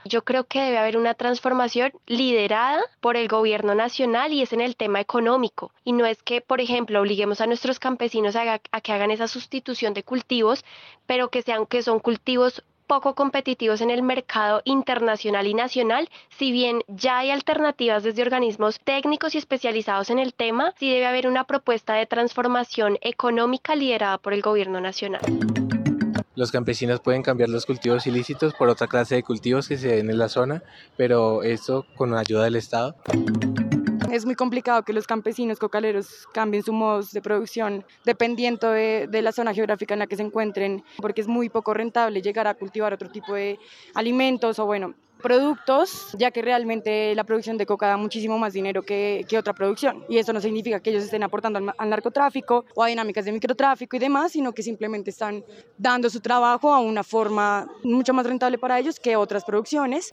Yo creo que debe haber una transformación liderada por el gobierno nacional y es en el tema económico. Y no es que, por ejemplo, obliguemos a nuestros campesinos a, que hagan esa sustitución de cultivos, pero que sean que son cultivos poco competitivos en el mercado internacional y nacional, si bien ya hay alternativas desde organismos técnicos y especializados en el tema, sí debe haber una propuesta de transformación económica liderada por el gobierno nacional. Los campesinos pueden cambiar los cultivos ilícitos por otra clase de cultivos que se den en la zona, pero eso con ayuda del Estado. Es muy complicado que los campesinos cocaleros cambien su modos de producción dependiendo de, de, la zona geográfica en la que se encuentren, porque es muy poco rentable llegar a cultivar otro tipo de alimentos o bueno, productos, ya que realmente la producción de coca da muchísimo más dinero que, que otra producción. Y eso no significa que ellos estén aportando al, al, narcotráfico o a dinámicas de microtráfico y demás, sino que simplemente están dando su trabajo a una forma mucho más rentable para ellos que otras producciones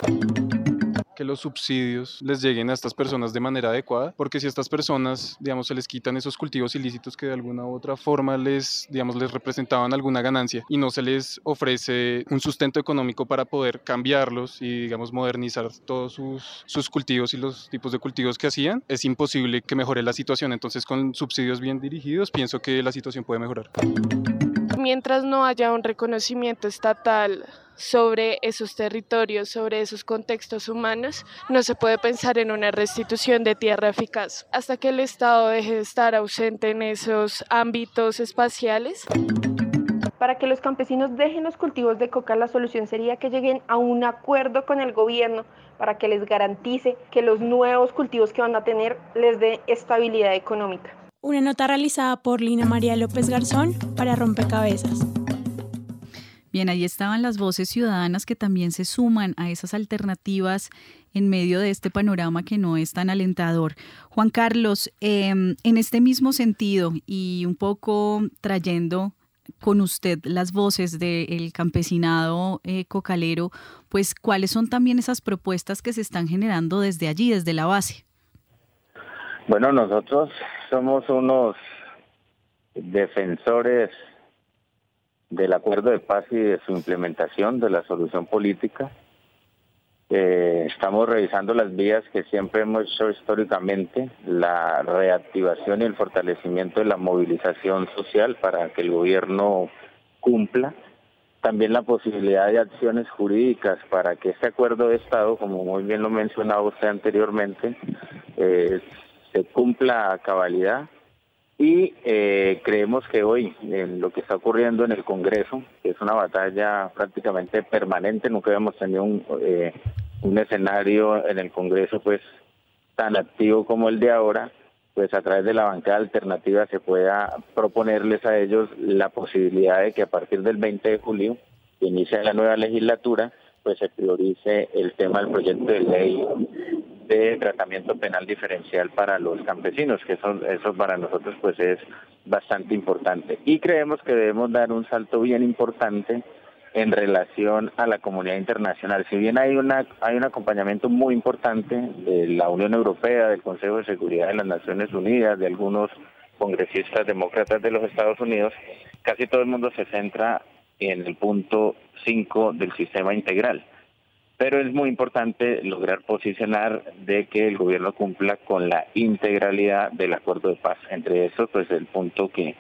que los subsidios les lleguen a estas personas de manera adecuada, porque si estas personas, digamos, se les quitan esos cultivos ilícitos que de alguna u otra forma les, digamos, les representaban alguna ganancia y no se les ofrece un sustento económico para poder cambiarlos y, digamos, modernizar todos sus cultivos y los tipos de cultivos que hacían, es imposible que mejore la situación. Entonces, con subsidios bien dirigidos, pienso que la situación puede mejorar. Mientras no haya un reconocimiento estatal sobre esos territorios, sobre esos contextos humanos, no se puede pensar en una restitución de tierra eficaz. Hasta que el Estado deje de estar ausente en esos ámbitos espaciales. Para que los campesinos dejen los cultivos de coca, la solución sería que lleguen a un acuerdo con el gobierno para que les garantice que los nuevos cultivos que van a tener les dé estabilidad económica. Una nota realizada por Lina María López Garzón para Rompecabezas. Bien, ahí estaban las voces ciudadanas que también se suman a esas alternativas en medio de este panorama que no es tan alentador. Juan Carlos, em, en este mismo sentido y un poco trayendo con usted las voces del campesinado eh, cocalero, pues cuáles son también esas propuestas que se están generando desde allí, desde la base. Bueno, nosotros somos unos defensores del acuerdo de paz y de su implementación, de la solución política. Eh, estamos revisando las vías que siempre hemos hecho históricamente, la reactivación y el fortalecimiento de la movilización social para que el gobierno cumpla. También la posibilidad de acciones jurídicas para que este acuerdo de Estado, como muy bien lo mencionaba usted anteriormente, eh, se cumpla a cabalidad y eh, creemos que hoy, en lo que está ocurriendo en el Congreso, que es una batalla prácticamente permanente, nunca habíamos tenido un, eh, un escenario en el Congreso pues tan activo como el de ahora, pues a través de la bancada alternativa se pueda proponerles a ellos la posibilidad de que a partir del 20 de julio, que inicia la nueva legislatura, pues se priorice el tema del proyecto de ley de tratamiento penal diferencial para los campesinos, que eso, eso para nosotros pues es bastante importante. Y creemos que debemos dar un salto bien importante en relación a la comunidad internacional. Si bien hay una hay un acompañamiento muy importante de la Unión Europea, del Consejo de Seguridad de las Naciones Unidas, de algunos congresistas demócratas de los Estados Unidos, casi todo el mundo se centra en el punto 5 del sistema integral pero es muy importante lograr posicionar de que el gobierno cumpla con la integralidad del acuerdo de paz. Entre eso, pues el punto que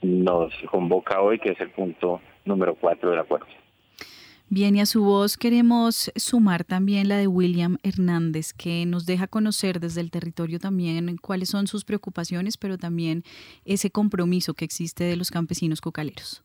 nos convoca hoy, que es el punto número cuatro del acuerdo. Bien, y a su voz queremos sumar también la de William Hernández, que nos deja conocer desde el territorio también cuáles son sus preocupaciones, pero también ese compromiso que existe de los campesinos cocaleros.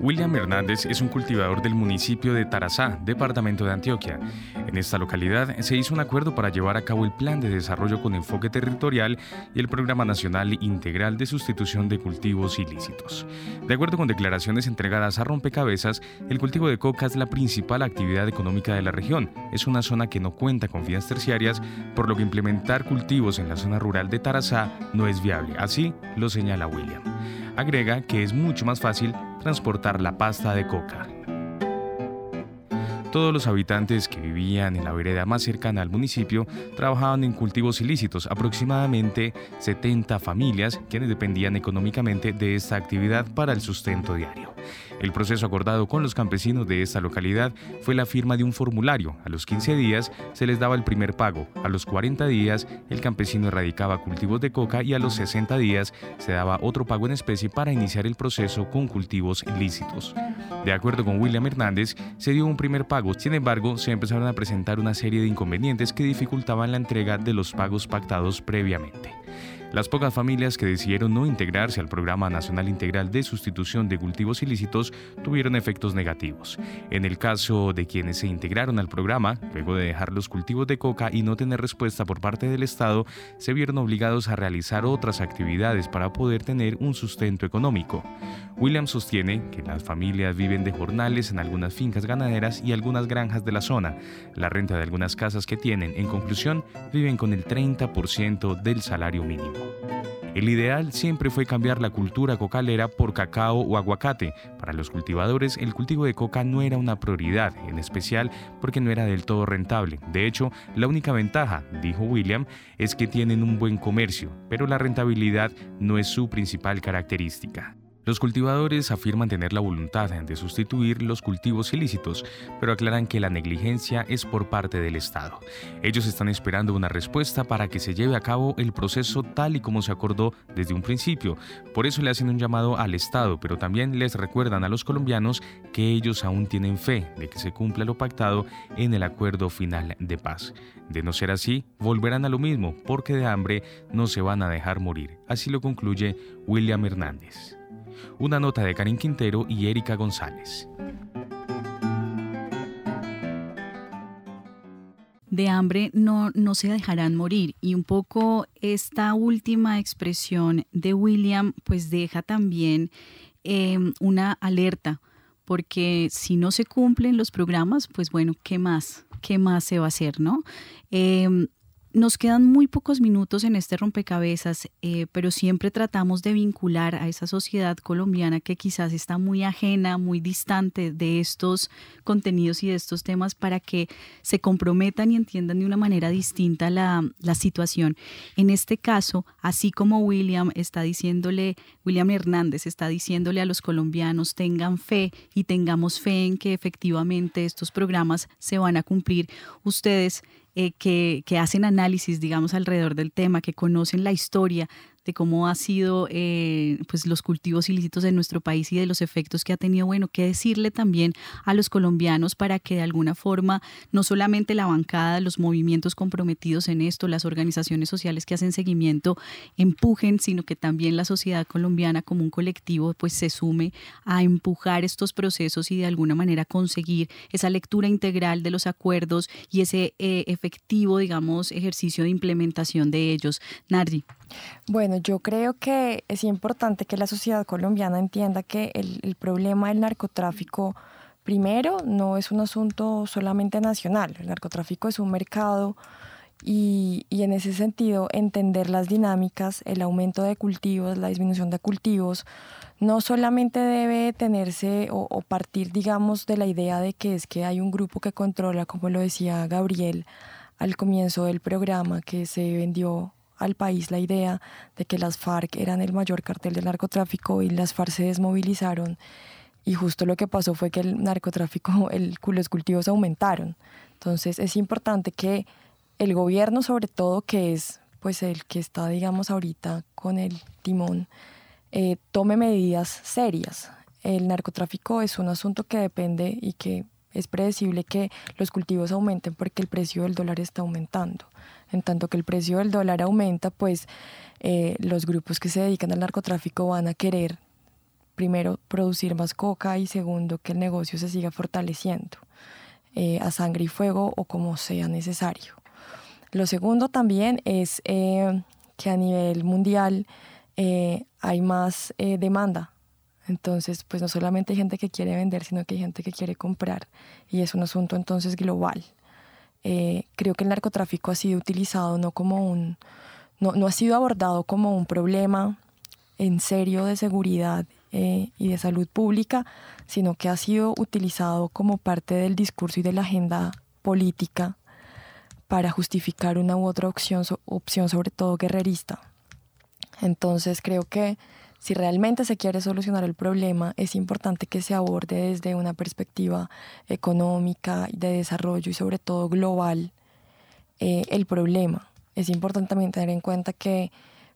William Hernández es un cultivador del municipio de Tarazá, departamento de Antioquia. En esta localidad se hizo un acuerdo para llevar a cabo el plan de desarrollo con enfoque territorial y el programa nacional integral de sustitución de cultivos ilícitos. De acuerdo con declaraciones entregadas a Rompecabezas, el cultivo de coca es la principal actividad económica de la región. Es una zona que no cuenta con vías terciarias, por lo que implementar cultivos en la zona rural de Tarazá no es viable. Así lo señala William. Agrega que es mucho más fácil transportar la pasta de coca. Todos los habitantes que vivían en la vereda más cercana al municipio trabajaban en cultivos ilícitos, aproximadamente 70 familias quienes dependían económicamente de esta actividad para el sustento diario. El proceso acordado con los campesinos de esta localidad fue la firma de un formulario. A los 15 días se les daba el primer pago, a los 40 días el campesino erradicaba cultivos de coca y a los 60 días se daba otro pago en especie para iniciar el proceso con cultivos ilícitos. De acuerdo con William Hernández, se dio un primer pago, sin embargo se empezaron a presentar una serie de inconvenientes que dificultaban la entrega de los pagos pactados previamente. Las pocas familias que decidieron no integrarse al Programa Nacional Integral de Sustitución de Cultivos Ilícitos tuvieron efectos negativos. En el caso de quienes se integraron al programa, luego de dejar los cultivos de coca y no tener respuesta por parte del Estado, se vieron obligados a realizar otras actividades para poder tener un sustento económico. William sostiene que las familias viven de jornales en algunas fincas ganaderas y algunas granjas de la zona. La renta de algunas casas que tienen, en conclusión, viven con el 30% del salario mínimo. El ideal siempre fue cambiar la cultura cocalera por cacao o aguacate. Para los cultivadores, el cultivo de coca no era una prioridad, en especial porque no era del todo rentable. De hecho, la única ventaja, dijo William, es que tienen un buen comercio, pero la rentabilidad no es su principal característica. Los cultivadores afirman tener la voluntad de sustituir los cultivos ilícitos, pero aclaran que la negligencia es por parte del Estado. Ellos están esperando una respuesta para que se lleve a cabo el proceso tal y como se acordó desde un principio. Por eso le hacen un llamado al Estado, pero también les recuerdan a los colombianos que ellos aún tienen fe de que se cumpla lo pactado en el acuerdo final de paz. De no ser así, volverán a lo mismo, porque de hambre no se van a dejar morir. Así lo concluye William Hernández. Una nota de Karin Quintero y Erika González. de hambre no, no se dejarán morir. Y un poco esta última expresión de William pues deja también em, una alerta, porque si no se cumplen los programas, pues bueno, ¿qué más? ¿Qué más se va a hacer, no? Em, nos quedan muy pocos minutos en este rompecabezas, eh, pero siempre tratamos de vincular a esa sociedad colombiana que quizás está muy ajena, muy distante de estos contenidos y de estos temas para que se comprometan y entiendan de una manera distinta la, la situación. En este caso, así como William está diciéndole, William Hernández está diciéndole a los colombianos, tengan fe y tengamos fe en que efectivamente estos programas se van a cumplir. Ustedes eh, que, que, hacen análisis, digamos, alrededor del tema, que conocen la historia cómo ha sido eh, pues los cultivos ilícitos en nuestro país y de los efectos que ha tenido, bueno, qué decirle también a los colombianos para que de alguna forma no solamente la bancada, los movimientos comprometidos en esto, las organizaciones sociales que hacen seguimiento empujen, sino que también la sociedad colombiana como un colectivo pues se sume a empujar estos procesos y de alguna manera conseguir esa lectura integral de los acuerdos y ese eh, efectivo, digamos, ejercicio de implementación de ellos. Nardi. Bueno, yo creo que es importante que la sociedad colombiana entienda que el, problema del narcotráfico, primero, no es un asunto solamente nacional. El narcotráfico es un mercado y, en ese sentido entender las dinámicas, el aumento de cultivos, la disminución de cultivos, no solamente debe tenerse o, o, partir, digamos, de la idea de que es que hay un grupo que controla, como lo decía Gabriel al comienzo del programa, que se vendió al país la idea de que las FARC eran el mayor cartel del narcotráfico y las FARC se desmovilizaron y justo lo que pasó fue que el narcotráfico, el, los cultivos aumentaron. Entonces es importante que el gobierno sobre todo, que es pues el que está digamos ahorita con el timón, eh, tome medidas serias. El narcotráfico es un asunto que depende y que es predecible que los cultivos aumenten porque el precio del dólar está aumentando. En tanto que el precio del dólar aumenta, pues eh, los grupos que se dedican al narcotráfico van a querer primero, producir más coca y segundo, que el negocio se siga fortaleciendo eh, a sangre y fuego o como sea necesario. Lo segundo también es eh, que a nivel mundial hay más demanda. Entonces, pues no solamente hay gente que quiere vender, sino que hay gente que quiere comprar. Y es un asunto entonces global. Creo que el narcotráfico ha sido utilizado no como un, no, no ha sido abordado como un problema en serio de seguridad eh, y de salud pública, sino que ha sido utilizado como parte del discurso y de la agenda política para justificar una u otra opción, opción sobre todo guerrerista. Entonces creo que si realmente se quiere solucionar el problema, es importante que se aborde desde una perspectiva económica, de desarrollo y sobre todo global eh, el problema. Es importante también tener en cuenta que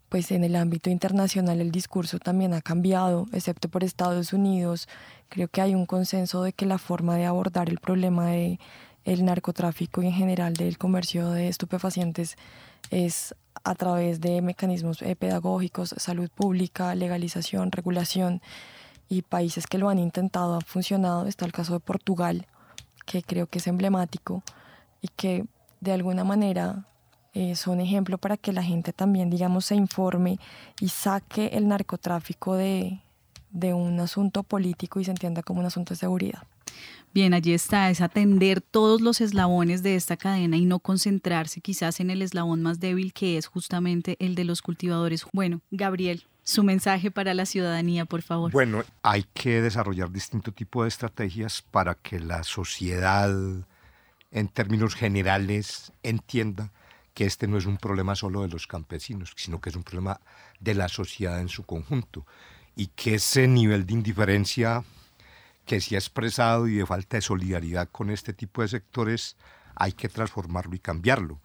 pues en el ámbito internacional el discurso también ha cambiado, excepto por Estados Unidos. Creo que hay un consenso de que la forma de abordar el problema de narcotráfico y en general del comercio de estupefacientes es a través de mecanismos eh, pedagógicos, salud pública, legalización, regulación y países que lo han intentado han funcionado. Está el caso de Portugal, que creo que es emblemático y que de alguna manera eh, son ejemplo para que la gente también, digamos, se informe y saque el narcotráfico de, de un asunto político y se entienda como un asunto de seguridad. Bien, allí está, es atender todos los eslabones de esta cadena y no concentrarse quizás en el eslabón más débil que es justamente el de los cultivadores. Bueno, Gabriel, su mensaje para la ciudadanía, por favor. Bueno, hay que desarrollar distinto tipo de estrategias para que la sociedad, en términos generales, entienda que este no es un problema solo de los campesinos, sino que es un problema de la sociedad en su conjunto y que ese nivel de indiferencia que se ha expresado y de falta de solidaridad con este tipo de sectores hay que transformarlo y cambiarlo.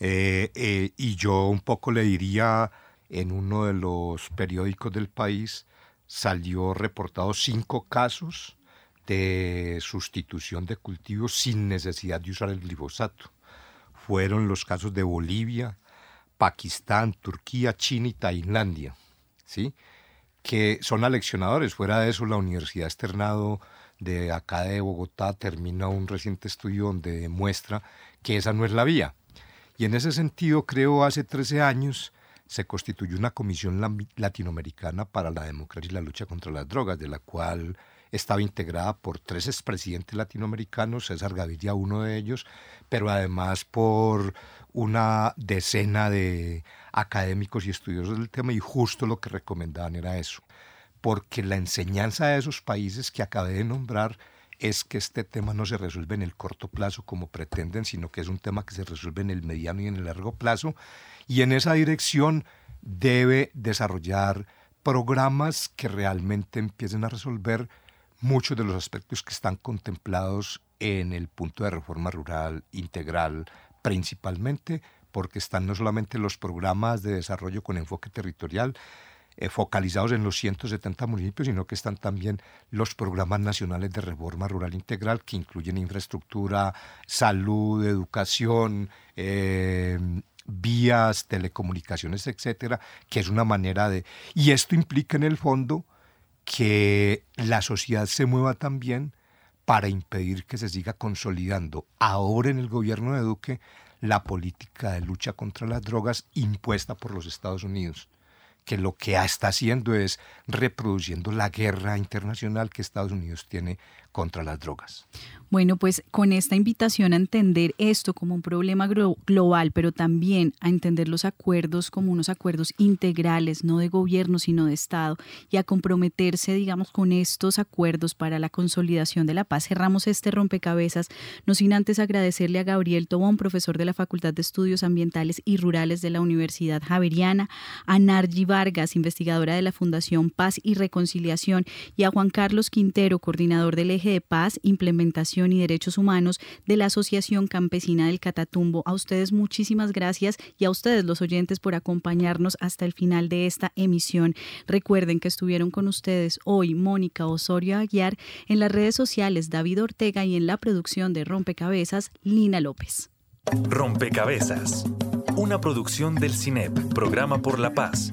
Eh, eh, y yo un poco le diría, en uno de los periódicos del país salió reportado cinco casos de sustitución de cultivos sin necesidad de usar el glifosato fueron los casos de Bolivia, Pakistán, Turquía, China y Tailandia, ¿sí? Que son aleccionadores. Fuera de eso, la Universidad Externado de acá de Bogotá termina un reciente estudio donde demuestra que esa no es la vía. Y en ese sentido, creo, hace 13 años se constituyó una comisión latinoamericana para la democracia y la lucha contra las drogas, de la cual estaba integrada por tres expresidentes latinoamericanos, César Gaviria uno de ellos, pero además por una decena de académicos y estudiosos del tema y justo lo que recomendaban era eso, porque la enseñanza de esos países que acabé de nombrar es que este tema no se resuelve en el corto plazo como pretenden, sino que es un tema que se resuelve en el mediano y en el largo plazo, y en esa dirección debe desarrollar programas que realmente empiecen a resolver muchos de los aspectos que están contemplados en el punto de reforma rural integral, principalmente porque están no solamente los programas de desarrollo con enfoque territorial, eh, focalizados en los 170 municipios, sino que están también los programas nacionales de reforma rural integral que incluyen infraestructura, salud, educación, eh, vías, telecomunicaciones, etcétera, que es una manera de... Y esto implica en el fondo que la sociedad se mueva también para impedir que se siga consolidando ahora en el gobierno de Duque la política de lucha contra las drogas impuesta por los Estados Unidos, que lo que está haciendo es reproduciendo la guerra internacional que Estados Unidos tiene contra las drogas. Bueno, pues con esta invitación a entender esto como un problema global, pero también a entender los acuerdos como unos acuerdos integrales, no de gobierno, sino de Estado, y a comprometerse, digamos, con estos acuerdos para la consolidación de la paz, cerramos este rompecabezas, no sin antes agradecerle a Gabriel Tobón, profesor de la Facultad de Estudios Ambientales y Rurales de la Universidad Javeriana, a Nargi Vargas, investigadora de la Fundación Paz y Reconciliación, y a Juan Carlos Quintero, coordinador del De Paz, Implementación y Derechos Humanos de la Asociación Campesina del Catatumbo. A ustedes muchísimas gracias y a ustedes los oyentes por acompañarnos hasta el final de esta emisión. Recuerden que estuvieron con ustedes hoy Mónica Osorio Aguiar, en las redes sociales David Ortega y en la producción de Rompecabezas Lina López. Rompecabezas, una producción del CINEP, Programa por la Paz